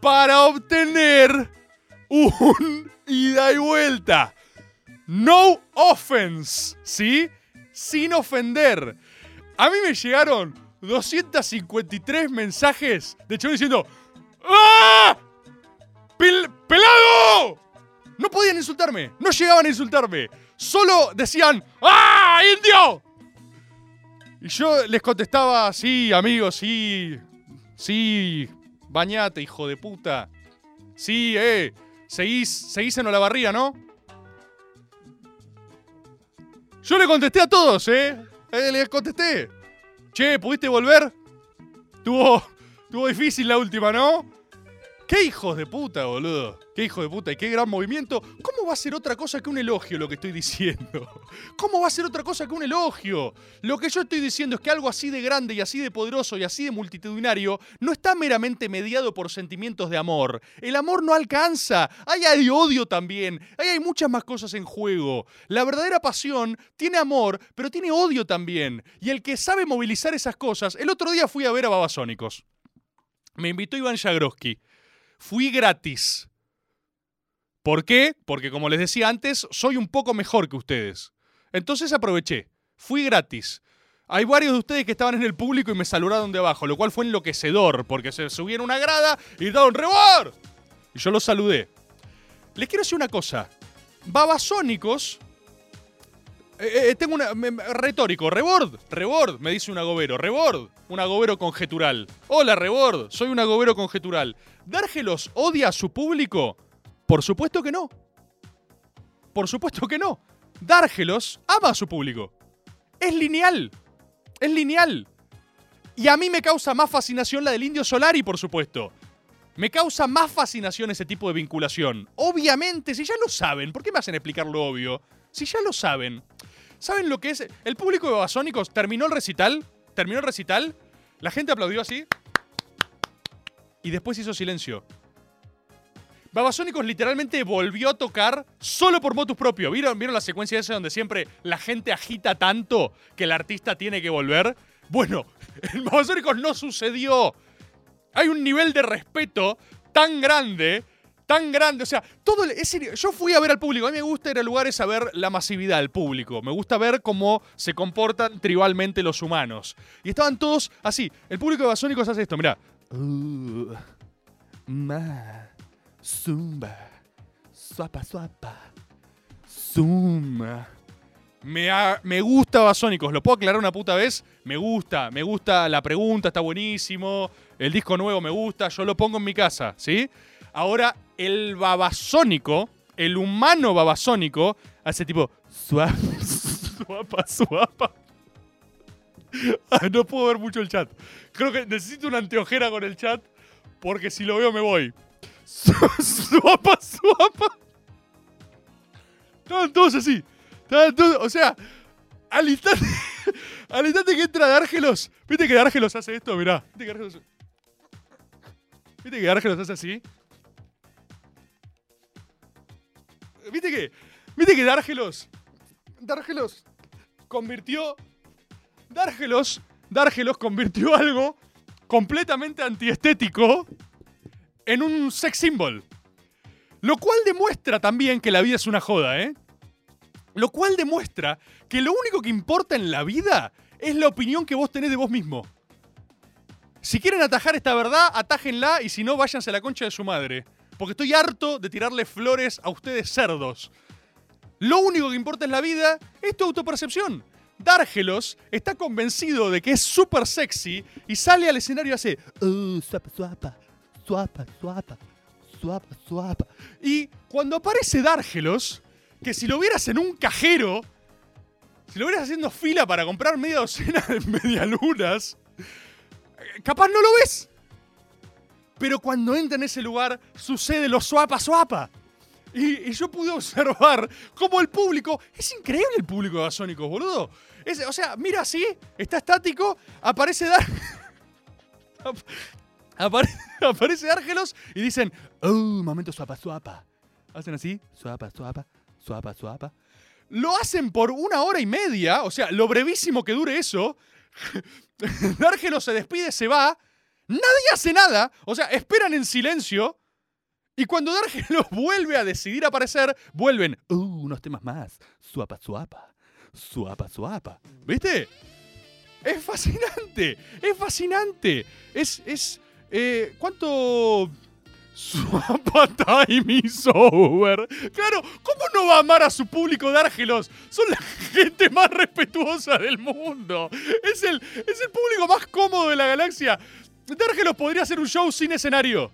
para obtener un ida y vuelta. No offense, ¿sí? Sin ofender. A mí me llegaron 253 mensajes de chavos diciendo ¡Ah! ¡Pel- ¡Pelado! No podían insultarme, no llegaban a insultarme. Solo decían ¡Ah, indio! Y yo les contestaba, sí, amigo, sí, sí, bañate, hijo de puta. Sí, eh, seguís, seguís en Olavarría, ¿no? Yo le contesté a todos, ¿eh? eh les contesté. Che, ¿pudiste volver? Tuvo, tuvo difícil la última, ¿no? ¡Qué hijos de puta, boludo! ¡Qué hijo de puta! Y qué gran movimiento. ¿Cómo va a ser otra cosa que un elogio lo que estoy diciendo? ¿Cómo va a ser otra cosa que un elogio? Lo que yo estoy diciendo es que algo así de grande y así de poderoso y así de multitudinario no está meramente mediado por sentimientos de amor. El amor no alcanza. Ahí hay odio también. Ahí hay muchas más cosas en juego. La verdadera pasión tiene amor, pero tiene odio también. Y el que sabe movilizar esas cosas, el otro día fui a ver a Babasónicos. Me invitó Iván Jagroski. Fui gratis. ¿Por qué? Porque como les decía antes, soy un poco mejor que ustedes. Entonces aproveché. Fui gratis. Hay varios de ustedes que estaban en el público y me saludaron de abajo, lo cual fue enloquecedor, porque se subieron una grada y gritaron ¡Rebor! Y yo los saludé. Les quiero decir una cosa. Babasónicos. Eh, eh, tengo una. retórico. Rebord. Rebord, me dice un agobero. Rebord. Un agobero conjetural. Hola, Rebord. Soy un agobero conjetural. ¿Dárgelos odia a su público? Por supuesto que no. Por supuesto que no. Dárgelos ama a su público. Es lineal. Es lineal. Y a mí me causa más fascinación la del Indio Solari, por supuesto. Me causa más fascinación ese tipo de vinculación. Obviamente, si ya lo saben, ¿por qué me hacen explicar lo obvio? Si ya lo saben. ¿Saben lo que es? El público de Babasónicos terminó el recital. Terminó el recital. La gente aplaudió así. Y después hizo silencio. Babasónicos literalmente volvió a tocar solo por motus propio. ¿Vieron, ¿Vieron la secuencia esa donde siempre la gente agita tanto que el artista tiene que volver? Bueno, en Babasónicos no sucedió. Hay un nivel de respeto tan grande, tan grande. O sea, todo el- es yo fui a ver al público. A mí me gusta ir a lugares a ver la masividad del público. Me gusta ver cómo se comportan tribalmente los humanos. Y estaban todos así. El público de Babasónicos hace esto, mirá. Uh, ma, zumba, suapa, suapa, zumba. Me, ha- me gusta Babasónicos, ¿lo puedo aclarar una puta vez? Me gusta, me gusta la pregunta, está buenísimo. El disco nuevo me gusta, yo lo pongo en mi casa, ¿sí? Ahora, el babasónico, el humano babasónico, hace tipo suapa, suapa. Ah, no puedo ver mucho el chat. Creo que necesito una anteojera con el chat, porque si lo veo me voy. Suapa, suapa. Estaban todos así. Estaban todos, o sea, al instante, al instante que entra Dárgelos, viste que Dárgelos hace esto, mirá. Viste que Dárgelos, viste que Dárgelos hace así. Viste que, viste que Dárgelos, Dárgelos convirtió, Dárgelos, Dárgelos convirtió algo completamente antiestético en un sex symbol. Lo cual demuestra también que la vida es una joda, ¿eh? Lo cual demuestra que lo único que importa en la vida es la opinión que vos tenés de vos mismo. Si quieren atajar esta verdad, atájenla y si no, váyanse a la concha de su madre. Porque estoy harto de tirarle flores a ustedes cerdos. Lo único que importa en la vida es tu autopercepción. Dárgelos está convencido de que es súper sexy y sale al escenario y hace. "Oh, suapa, suapa, suapa, suapa, suapa, suapa". Y cuando aparece Dárgelos, que si lo vieras en un cajero, si lo vieras haciendo fila para comprar media docena de medialunas, eh, capaz no lo ves. Pero cuando entra en ese lugar, sucede lo suapa, suapa. Y, yo pude observar cómo el público. Es increíble el público de Basónicos, boludo. Es- o sea, mira así, está estático, aparece Dar. Ap- apare- aparece Árgelos y dicen, oh, momento suapa, suapa. Hacen así, suapa, suapa, suapa, suapa. Lo hacen por una hora y media, o sea, lo brevísimo que dure eso. Dárgelos se despide, se va. Nadie hace nada, o sea, esperan en silencio. Y cuando Dárgelos vuelve a decidir aparecer, vuelven. Uh, unos temas más. Suapa, suapa. Suapa, suapa. ¿Viste? Es fascinante. Es fascinante. Es. es eh, ¿Cuánto. Suapa time is over. Claro, ¿cómo no va a amar a su público Dárgelos? Son la gente más respetuosa del mundo. Es el, es el público más cómodo de la galaxia. Dárgelos podría hacer un show sin escenario.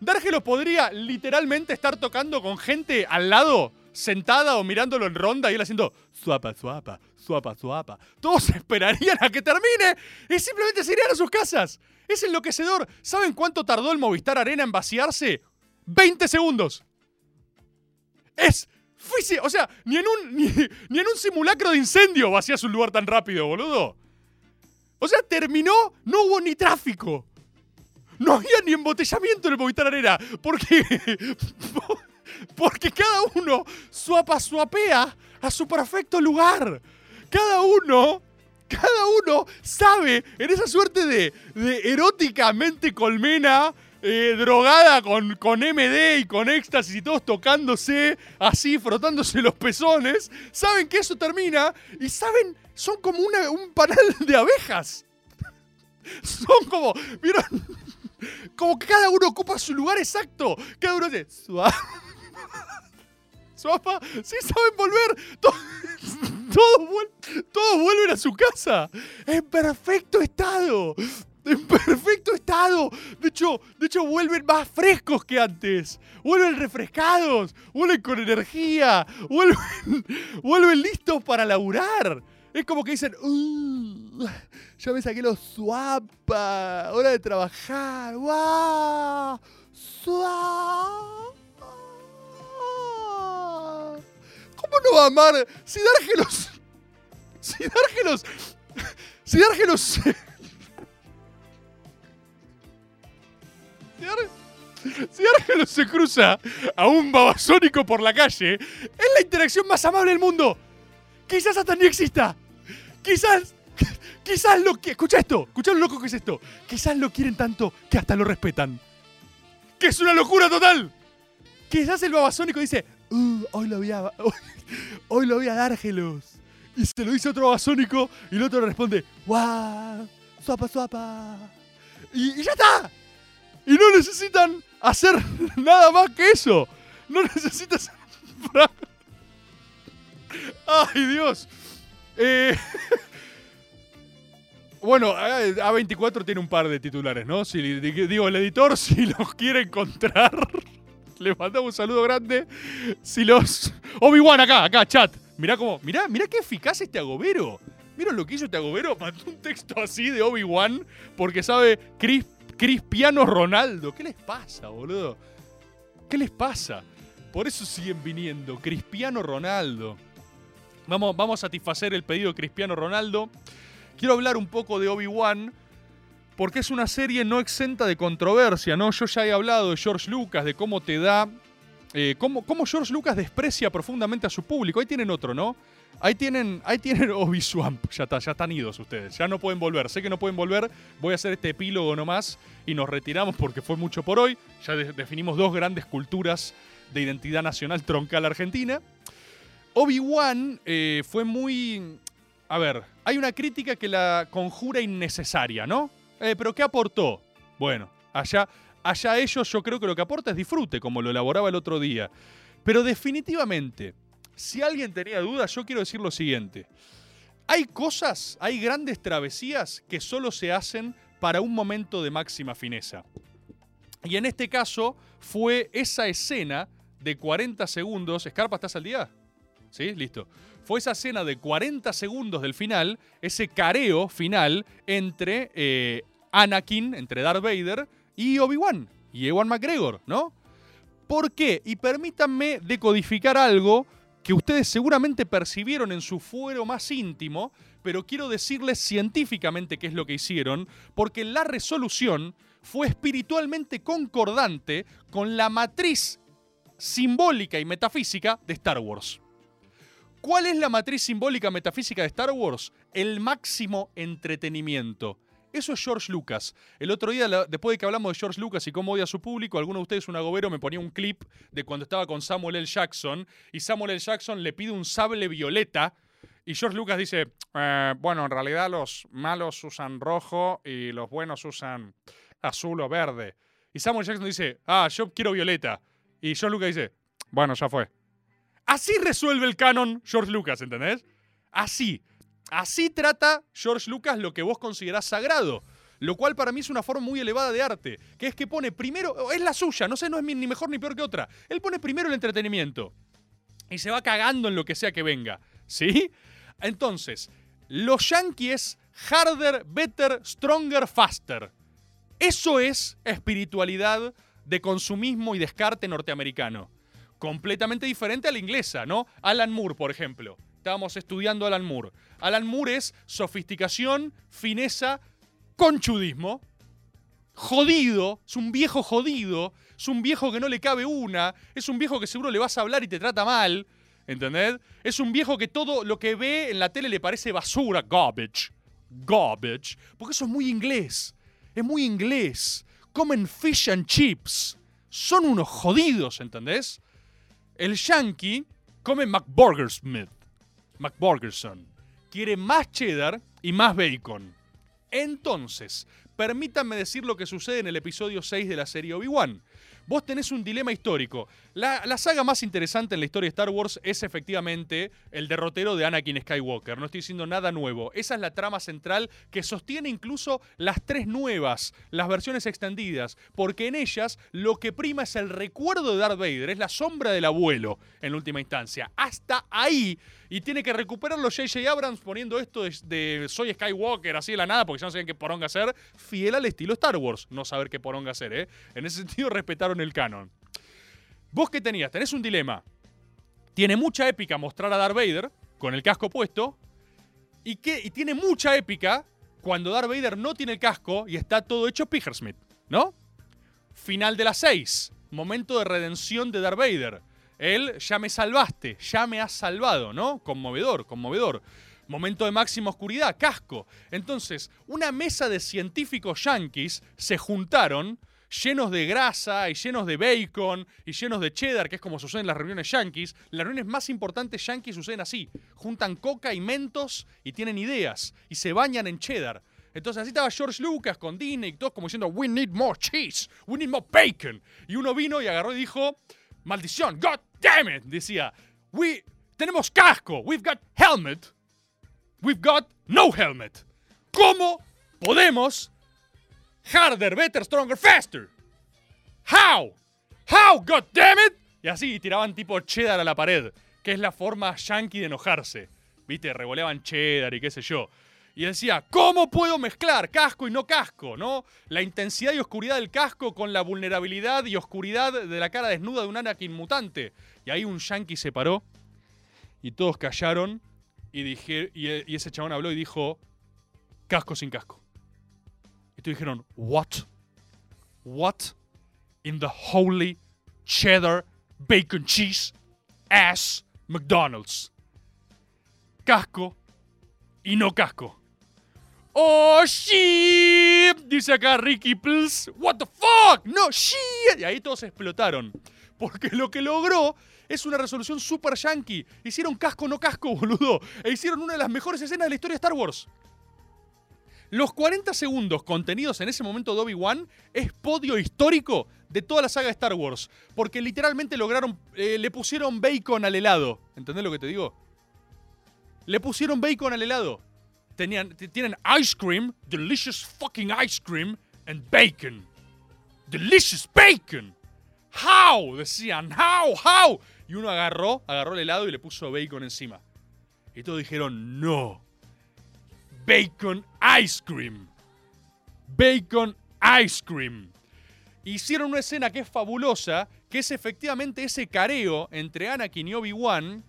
Dárgelos podría literalmente estar tocando con gente al lado sentada o mirándolo en ronda y él haciendo suapa, suapa, suapa, suapa. Todos esperarían a que termine y simplemente se irían a sus casas. Es enloquecedor. ¿Saben cuánto tardó el Movistar Arena en vaciarse? 20 segundos. Es físico. O sea, ni en, un, ni, ni en un simulacro de incendio vacías un lugar tan rápido, boludo. O sea, terminó, no hubo ni tráfico. No había ni embotellamiento en el Movistar Arena. Porque. Porque cada uno suapa suapea a su perfecto lugar. Cada uno. Cada uno sabe en esa suerte de, de eróticamente colmena, eh, drogada con, con MD y con éxtasis y todos tocándose así, frotándose los pezones, saben que eso termina y saben, son como un panal de abejas. Son como, ¿vieron? Como que cada uno ocupa su lugar exacto. Cada uno dice, "Sua- Suapa, sí saben volver. Todos vuelven a su casa. En perfecto estado. En perfecto estado. De hecho, de hecho, vuelven más frescos que antes. Vuelven refrescados. Vuelven con energía. Vuelven, vuelven listos para laburar. Es como que dicen, "Uh, ya me saqué los suapa. Hora de trabajar. ¡Guau! Suapa. ¿Cómo no va a amar? Si Dárgelos. Si Dárgelos. Si Dárgelos. Si Dárgelos se cruza a un babasónico por la calle, es la interacción más amable del mundo. Quizás hasta ni exista. Quizás. Quizás lo que. Escucha esto. Escucha lo loco que es esto. Quizás lo quieren tanto que hasta lo respetan. Que es una locura total. Quizás el babasónico dice. "Uh, hoy lo voy a. Hoy, lo voy a Dárgelos. Y se lo dice otro babasónico y el otro responde. ¡Guau! ¡Suapa, suapa! Y, y ya está. Y no necesitan hacer nada más que eso. No necesitas. ¡Ay, Dios! Eh, bueno, A- A24 tiene un par de titulares, ¿no? Si, di- digo, el editor, si los quiere encontrar, le mandamos un saludo grande. Si los. Obi-Wan acá, acá, chat. Mirá cómo. Mirá, mirá qué eficaz este agobero. ¿Vieron lo que hizo este agobero? Mandó un texto así de Obi-Wan porque sabe Cris, Cristiano Ronaldo. ¿Qué les pasa, boludo? ¿Qué les pasa? Por eso siguen viniendo. Cristiano Ronaldo. Vamos, vamos a satisfacer el pedido de Cristiano Ronaldo. Quiero hablar un poco de Obi-Wan porque es una serie no exenta de controversia, ¿no? Yo ya he hablado de George Lucas, de cómo te da. eh, cómo, cómo George Lucas desprecia profundamente a su público. Ahí tienen otro, ¿no? Ahí tienen, ahí tienen Obi-Swamp. Ya, está, ya están idos ustedes. Ya no pueden volver. Sé que no pueden volver. Voy a hacer este epílogo nomás y nos retiramos porque fue mucho por hoy. Ya de- definimos dos grandes culturas de identidad nacional troncal argentina. Obi-Wan eh, fue muy. A ver, hay una crítica que la conjura innecesaria, ¿no? Eh, ¿Pero qué aportó? Bueno, allá, allá ellos yo creo que lo que aporta es disfrute, como lo elaboraba el otro día. Pero definitivamente, si alguien tenía dudas, yo quiero decir lo siguiente. Hay cosas, hay grandes travesías que solo se hacen para un momento de máxima fineza. Y en este caso fue esa escena de 40 segundos. Escarpa, ¿estás al día? ¿Sí? Listo. Fue esa escena de 40 segundos del final, ese careo final entre eh, Anakin, entre Darth Vader y Obi-Wan y Ewan McGregor, ¿no? ¿Por qué? Y permítanme decodificar algo que ustedes seguramente percibieron en su fuero más íntimo, pero quiero decirles científicamente qué es lo que hicieron, porque la resolución fue espiritualmente concordante con la matriz simbólica y metafísica de Star Wars. ¿Cuál es la matriz simbólica metafísica de Star Wars? El máximo entretenimiento. Eso es George Lucas. El otro día, después de que hablamos de George Lucas y cómo odia a su público, alguno de ustedes, un agobero, me ponía un clip de cuando estaba con Samuel L. Jackson y Samuel L. Jackson le pide un sable violeta y George Lucas dice, "Eh, bueno, en realidad los malos usan rojo y los buenos usan azul o verde. Y Samuel Jackson dice, ah, yo quiero violeta. Y George Lucas dice, bueno, ya fue. Así resuelve el canon George Lucas, ¿entendés? Así. Así trata George Lucas lo que vos considerás sagrado. Lo cual para mí es una forma muy elevada de arte. Que es que pone primero. Es la suya, no sé, no es ni mejor ni peor que otra. Él pone primero el entretenimiento. y se va cagando en lo que sea que venga. ¿Sí? Entonces, los yankees harder, better, stronger, faster. Eso es espiritualidad de consumismo y descarte norteamericano. Completamente diferente a la inglesa, ¿no? Alan Moore, por ejemplo. Estábamos estudiando Alan Moore. Alan Moore es sofisticación, fineza, conchudismo. Jodido, es un viejo jodido, es un viejo que no le cabe una, es un viejo que seguro le vas a hablar y te trata mal, ¿entendés? Es un viejo que todo lo que ve en la tele le parece basura, garbage, garbage, porque eso es muy inglés, es muy inglés. Comen fish and chips, son unos jodidos, ¿entendés? El yankee come McBurgersmith, McBurgerson, quiere más cheddar y más bacon. Entonces, permítanme decir lo que sucede en el episodio 6 de la serie Obi-Wan. Vos tenés un dilema histórico. La, la, saga más interesante en la historia de Star Wars es efectivamente el derrotero de Anakin Skywalker. No estoy diciendo nada nuevo. Esa es la trama central que sostiene incluso las tres nuevas, las versiones extendidas, porque en ellas lo que prima es el recuerdo de Darth Vader, es la sombra del abuelo en última instancia. Hasta ahí. Y tiene que recuperarlo J.J. Abrams poniendo esto de, soy Skywalker así de la nada porque ya no saben qué poronga hacer, fiel al estilo Star Wars, no saber qué poronga hacer, ¿eh? En ese sentido respetaron el canon. ¿Vos qué tenías? Tenés un dilema. Tiene mucha épica mostrar a Darth Vader con el casco puesto. Y, que, y tiene mucha épica cuando Darth Vader no tiene el casco y está todo hecho Pigersmith, ¿no? Final de las 6. Momento de redención de Darth Vader. Él, ya me salvaste, ya me has salvado, ¿no? Conmovedor, conmovedor. Momento de máxima oscuridad, casco. Entonces, una mesa de científicos yankees se juntaron llenos de grasa y llenos de bacon y llenos de cheddar, que es como sucede en las reuniones yankees. Las reuniones más importantes yankees suceden así. Juntan coca y mentos y tienen ideas y se bañan en cheddar. Entonces así estaba George Lucas con Disney y todos como diciendo, we need more cheese, we need more bacon. Y uno vino y agarró y dijo, maldición, God damn it, decía, we, tenemos casco, we've got helmet, we've got no helmet. ¿Cómo podemos harder, better, stronger, faster. How? How, god damn it? Y así tiraban tipo cheddar a la pared, que es la forma yankee de enojarse. ¿Viste? Revoleaban cheddar y qué sé yo. Y decía, ¿cómo puedo mezclar casco y no casco? ¿No? La intensidad y oscuridad del casco con la vulnerabilidad y oscuridad de la cara desnuda de un Anakin mutante. Y ahí un yankee se paró y todos callaron y, dije, y, y ese chabón habló y dijo, casco sin casco. Y todos dijeron, ¿what? ¿What? In the holy cheddar bacon cheese ass McDonald's. Casco y no casco. ¡Oh, shit! Dice acá Ricky Pills. ¿What the fuck? No, shit. Y ahí todos explotaron. Porque lo que logró es una resolución super yankee. Hicieron casco no casco, boludo. E hicieron una de las mejores escenas de la historia de Star Wars. Los 40 segundos contenidos en ese momento de Obi-Wan es podio histórico de toda la saga de Star Wars. Porque literalmente lograron. Eh, le pusieron bacon al helado. ¿Entendés lo que te digo? Le pusieron bacon al helado. Tenían, tienen ice cream, delicious fucking ice cream, and bacon. Delicious bacon. How? Decían, how, how. Y uno agarró, agarró el helado y le puso bacon encima. Y todos dijeron, no. Bacon Ice Cream. Bacon Ice Cream. Hicieron una escena que es fabulosa, que es efectivamente ese careo entre Anakin y Obi-Wan,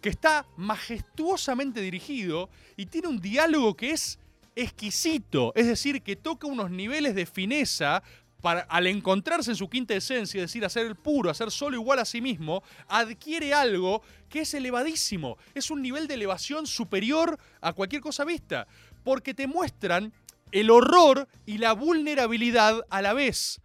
que está majestuosamente dirigido y tiene un diálogo que es exquisito, es decir, que toca unos niveles de fineza para, al encontrarse en su quinta esencia, es decir, hacer el puro, hacer solo igual a sí mismo, adquiere algo que es elevadísimo. Es un nivel de elevación superior a cualquier cosa vista. Porque te muestran el horror y la vulnerabilidad a la vez.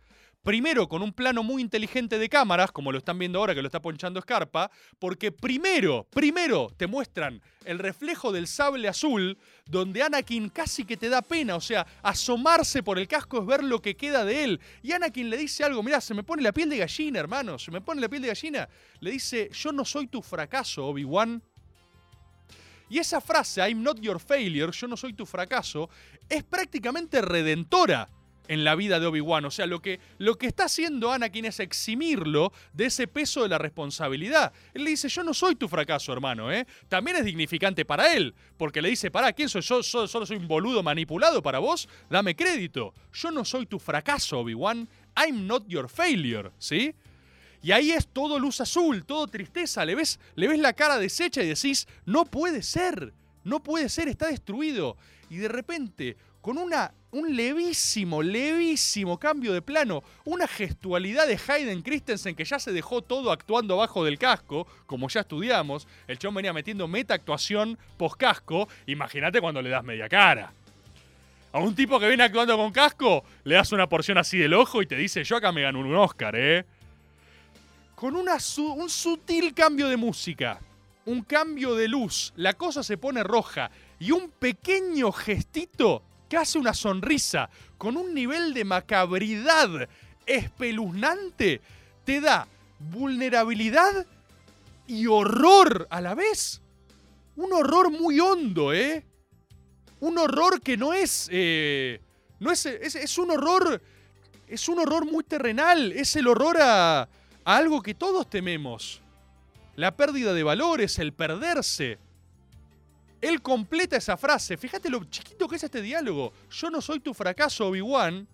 Primero con un plano muy inteligente de cámaras, como lo están viendo ahora que lo está ponchando Scarpa, porque primero, primero te muestran el reflejo del sable azul, donde Anakin casi que te da pena, o sea, asomarse por el casco es ver lo que queda de él. Y Anakin le dice algo, mira, se me pone la piel de gallina, hermano, se me pone la piel de gallina. Le dice, yo no soy tu fracaso, Obi-Wan. Y esa frase, I'm not your failure, yo no soy tu fracaso, es prácticamente redentora en la vida de Obi-Wan. O sea, lo que, lo que está haciendo Anakin es eximirlo de ese peso de la responsabilidad. Él le dice, yo no soy tu fracaso, hermano, ¿eh? También es dignificante para él, porque le dice, pará, ¿quién soy yo? ¿Solo, solo soy un boludo manipulado para vos? Dame crédito. Yo no soy tu fracaso, Obi-Wan. I'm not your failure, ¿sí? Y ahí es todo luz azul, todo tristeza. Le ves, le ves la cara deshecha y decís, no puede ser, no puede ser, está destruido. Y de repente, con una, un levísimo, levísimo cambio de plano, una gestualidad de Hayden Christensen que ya se dejó todo actuando abajo del casco, como ya estudiamos, el chon venía metiendo meta actuación post casco, imagínate cuando le das media cara. A un tipo que viene actuando con casco, le das una porción así del ojo y te dice, yo acá me gano un Oscar, ¿eh? Con un sutil cambio de música, un cambio de luz, la cosa se pone roja y un pequeño gestito que hace una sonrisa con un nivel de macabridad espeluznante te da vulnerabilidad y horror a la vez. Un horror muy hondo, ¿eh? Un horror que no es... eh, no es, es, es un horror... Es un horror muy terrenal. Es el horror a, a algo que todos tememos. La pérdida de valores, el perderse. Él completa esa frase. Fíjate lo chiquito que es este diálogo. Yo no soy tu fracaso, Obi-Wan.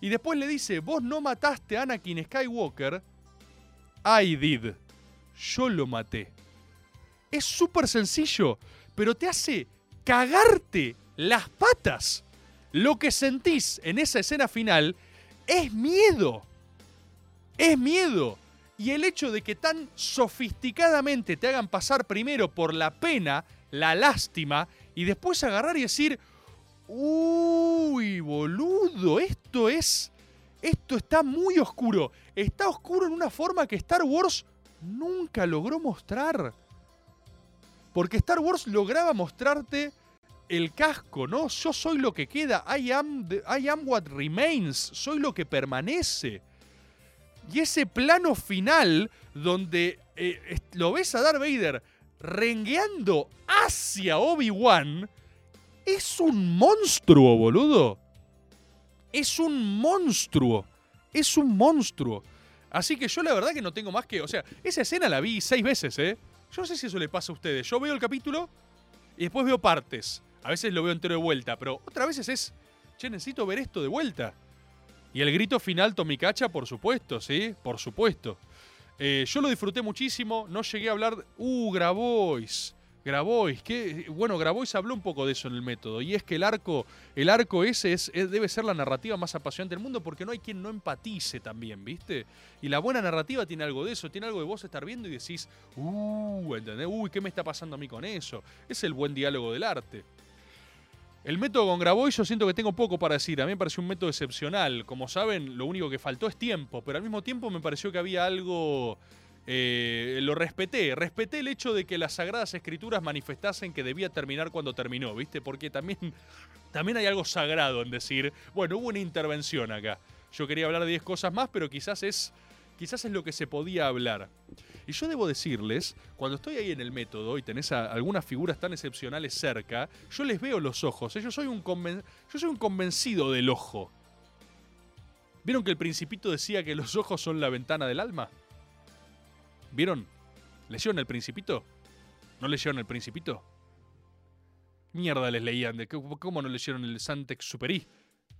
Y después le dice, vos no mataste a Anakin Skywalker. I did. Yo lo maté. Es súper sencillo, pero te hace cagarte las patas. Lo que sentís en esa escena final es miedo. Es miedo. Y el hecho de que tan sofisticadamente te hagan pasar primero por la pena, la lástima, y después agarrar y decir, uy, boludo, esto es... Esto está muy oscuro. Está oscuro en una forma que Star Wars nunca logró mostrar. Porque Star Wars lograba mostrarte el casco, ¿no? Yo soy lo que queda. I am, what remains. Soy lo que permanece. Y ese plano final donde eh, lo ves a Darth Vader rengueando hacia Obi-Wan es un monstruo, boludo. Es un monstruo. Es un monstruo. Así que yo la verdad que no tengo más que... O sea, esa escena la vi seis veces, ¿eh? Yo no sé si eso le pasa a ustedes. Yo veo el capítulo y después veo partes. A veces lo veo entero de vuelta, pero otras veces es... Che, necesito ver esto de vuelta. Y el grito final Tomicacha, por supuesto, ¿sí? Por supuesto. Eh, yo lo disfruté muchísimo, no llegué a hablar... Uh, Grabois. Grabois, que bueno, Grabois habló un poco de eso en el método, y es que el arco, el arco ese es, debe ser la narrativa más apasionante del mundo porque no hay quien no empatice también, ¿viste? Y la buena narrativa tiene algo de eso, tiene algo de vos estar viendo y decís, uh, ¿entendés? Uy, ¿qué me está pasando a mí con eso? Es el buen diálogo del arte. El método con Grabois yo siento que tengo poco para decir. A mí me pareció un método excepcional. Como saben, lo único que faltó es tiempo, pero al mismo tiempo me pareció que había algo... eh, lo respeté. Respeté el hecho de que las Sagradas Escrituras manifestasen que debía terminar cuando terminó, ¿viste? Porque también, también hay algo sagrado en decir, bueno, hubo una intervención acá. Yo quería hablar de 10 cosas más, pero quizás es, quizás es lo que se podía hablar. Y yo debo decirles, cuando estoy ahí en el método y tenés a algunas figuras tan excepcionales cerca, yo les veo los ojos. Yo, soy un yo soy un convencido del ojo. ¿Vieron que el principito decía que los ojos son la ventana del alma? ¿Vieron? ¿Leyeron el principito? ¿No leyeron el principito? Mierda les leían. De, ¿Cómo cómo no leyeron el Santex Superi?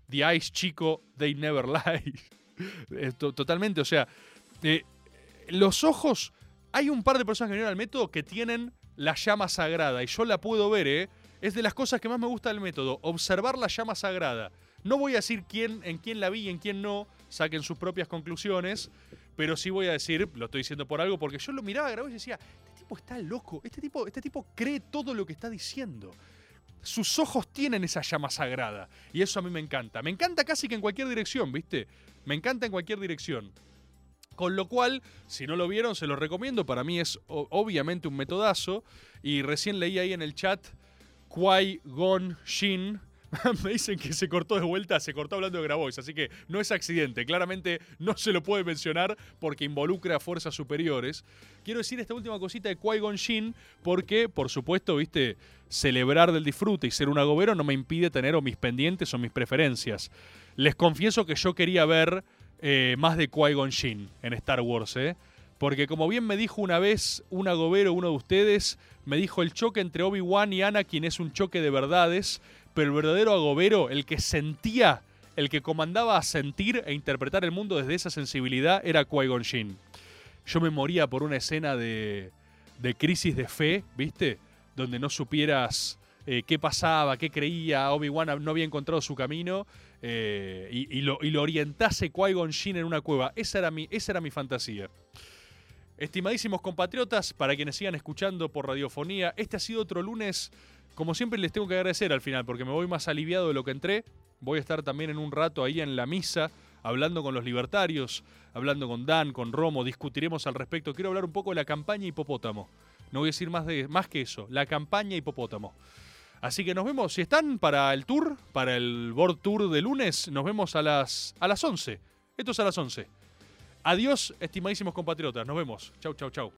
The Eyes Chico, They Never Lie. Eh, to- Totalmente, o sea, eh, los ojos, hay un par de personas que vinieron al método que tienen la llama sagrada y yo la puedo ver, ¿eh? Es de las cosas que más me gusta del método, observar la llama sagrada. No voy a decir quién, en quién la vi y en quién no, saquen sus propias conclusiones, pero sí voy a decir, lo estoy diciendo por algo, porque yo lo miraba grabado y decía, este tipo está loco, este tipo, este tipo cree todo lo que está diciendo. Sus ojos tienen esa llama sagrada y eso a mí me encanta. Me encanta casi que en cualquier dirección, ¿viste? Me encanta en cualquier dirección. Con lo cual, si no lo vieron, se los recomiendo. Para mí es obviamente un metodazo. Y recién leí ahí en el chat Kwai Gon Shin. Me dicen que se cortó de vuelta, se cortó hablando de Grabois, así que no es accidente. Claramente no se lo puede mencionar porque involucra a fuerzas superiores. Quiero decir esta última cosita de Kwai Gon Shin porque, por supuesto, viste, celebrar del disfrute y ser un agobero no me impide tener o mis pendientes o mis preferencias. Les confieso que yo quería ver eh, más de Qui-Gon Jinn en Star Wars, ¿eh? Porque como bien me dijo una vez un agobero, uno de ustedes, me dijo el choque entre Obi-Wan y Anakin es un choque de verdades, pero el verdadero agobero, el que sentía, el que comandaba a sentir e interpretar el mundo desde esa sensibilidad, era Qui-Gon Jinn. Yo me moría por una escena de, de crisis de fe, ¿viste? Donde no supieras eh, qué pasaba, qué creía, Obi-Wan no había encontrado su camino eh, y, lo, y lo orientase Qui-Gon Jinn en una cueva. Esa era mi, esa era mi fantasía. Estimadísimos compatriotas, para quienes sigan escuchando por radiofonía, este ha sido otro lunes. Como siempre les tengo que agradecer al final porque me voy más aliviado de lo que entré. Voy a estar también en un rato ahí en la misa hablando con los libertarios, hablando con Dan, con Romo, discutiremos al respecto. Quiero hablar un poco de la campaña hipopótamo. No voy a decir más, de, más que eso, la campaña hipopótamo. Así que nos vemos, si están para el tour, para el board tour de lunes, nos vemos a las, a las 11. Esto es a las 11. Adiós, estimadísimos compatriotas. Nos vemos. Chau, chau, chau.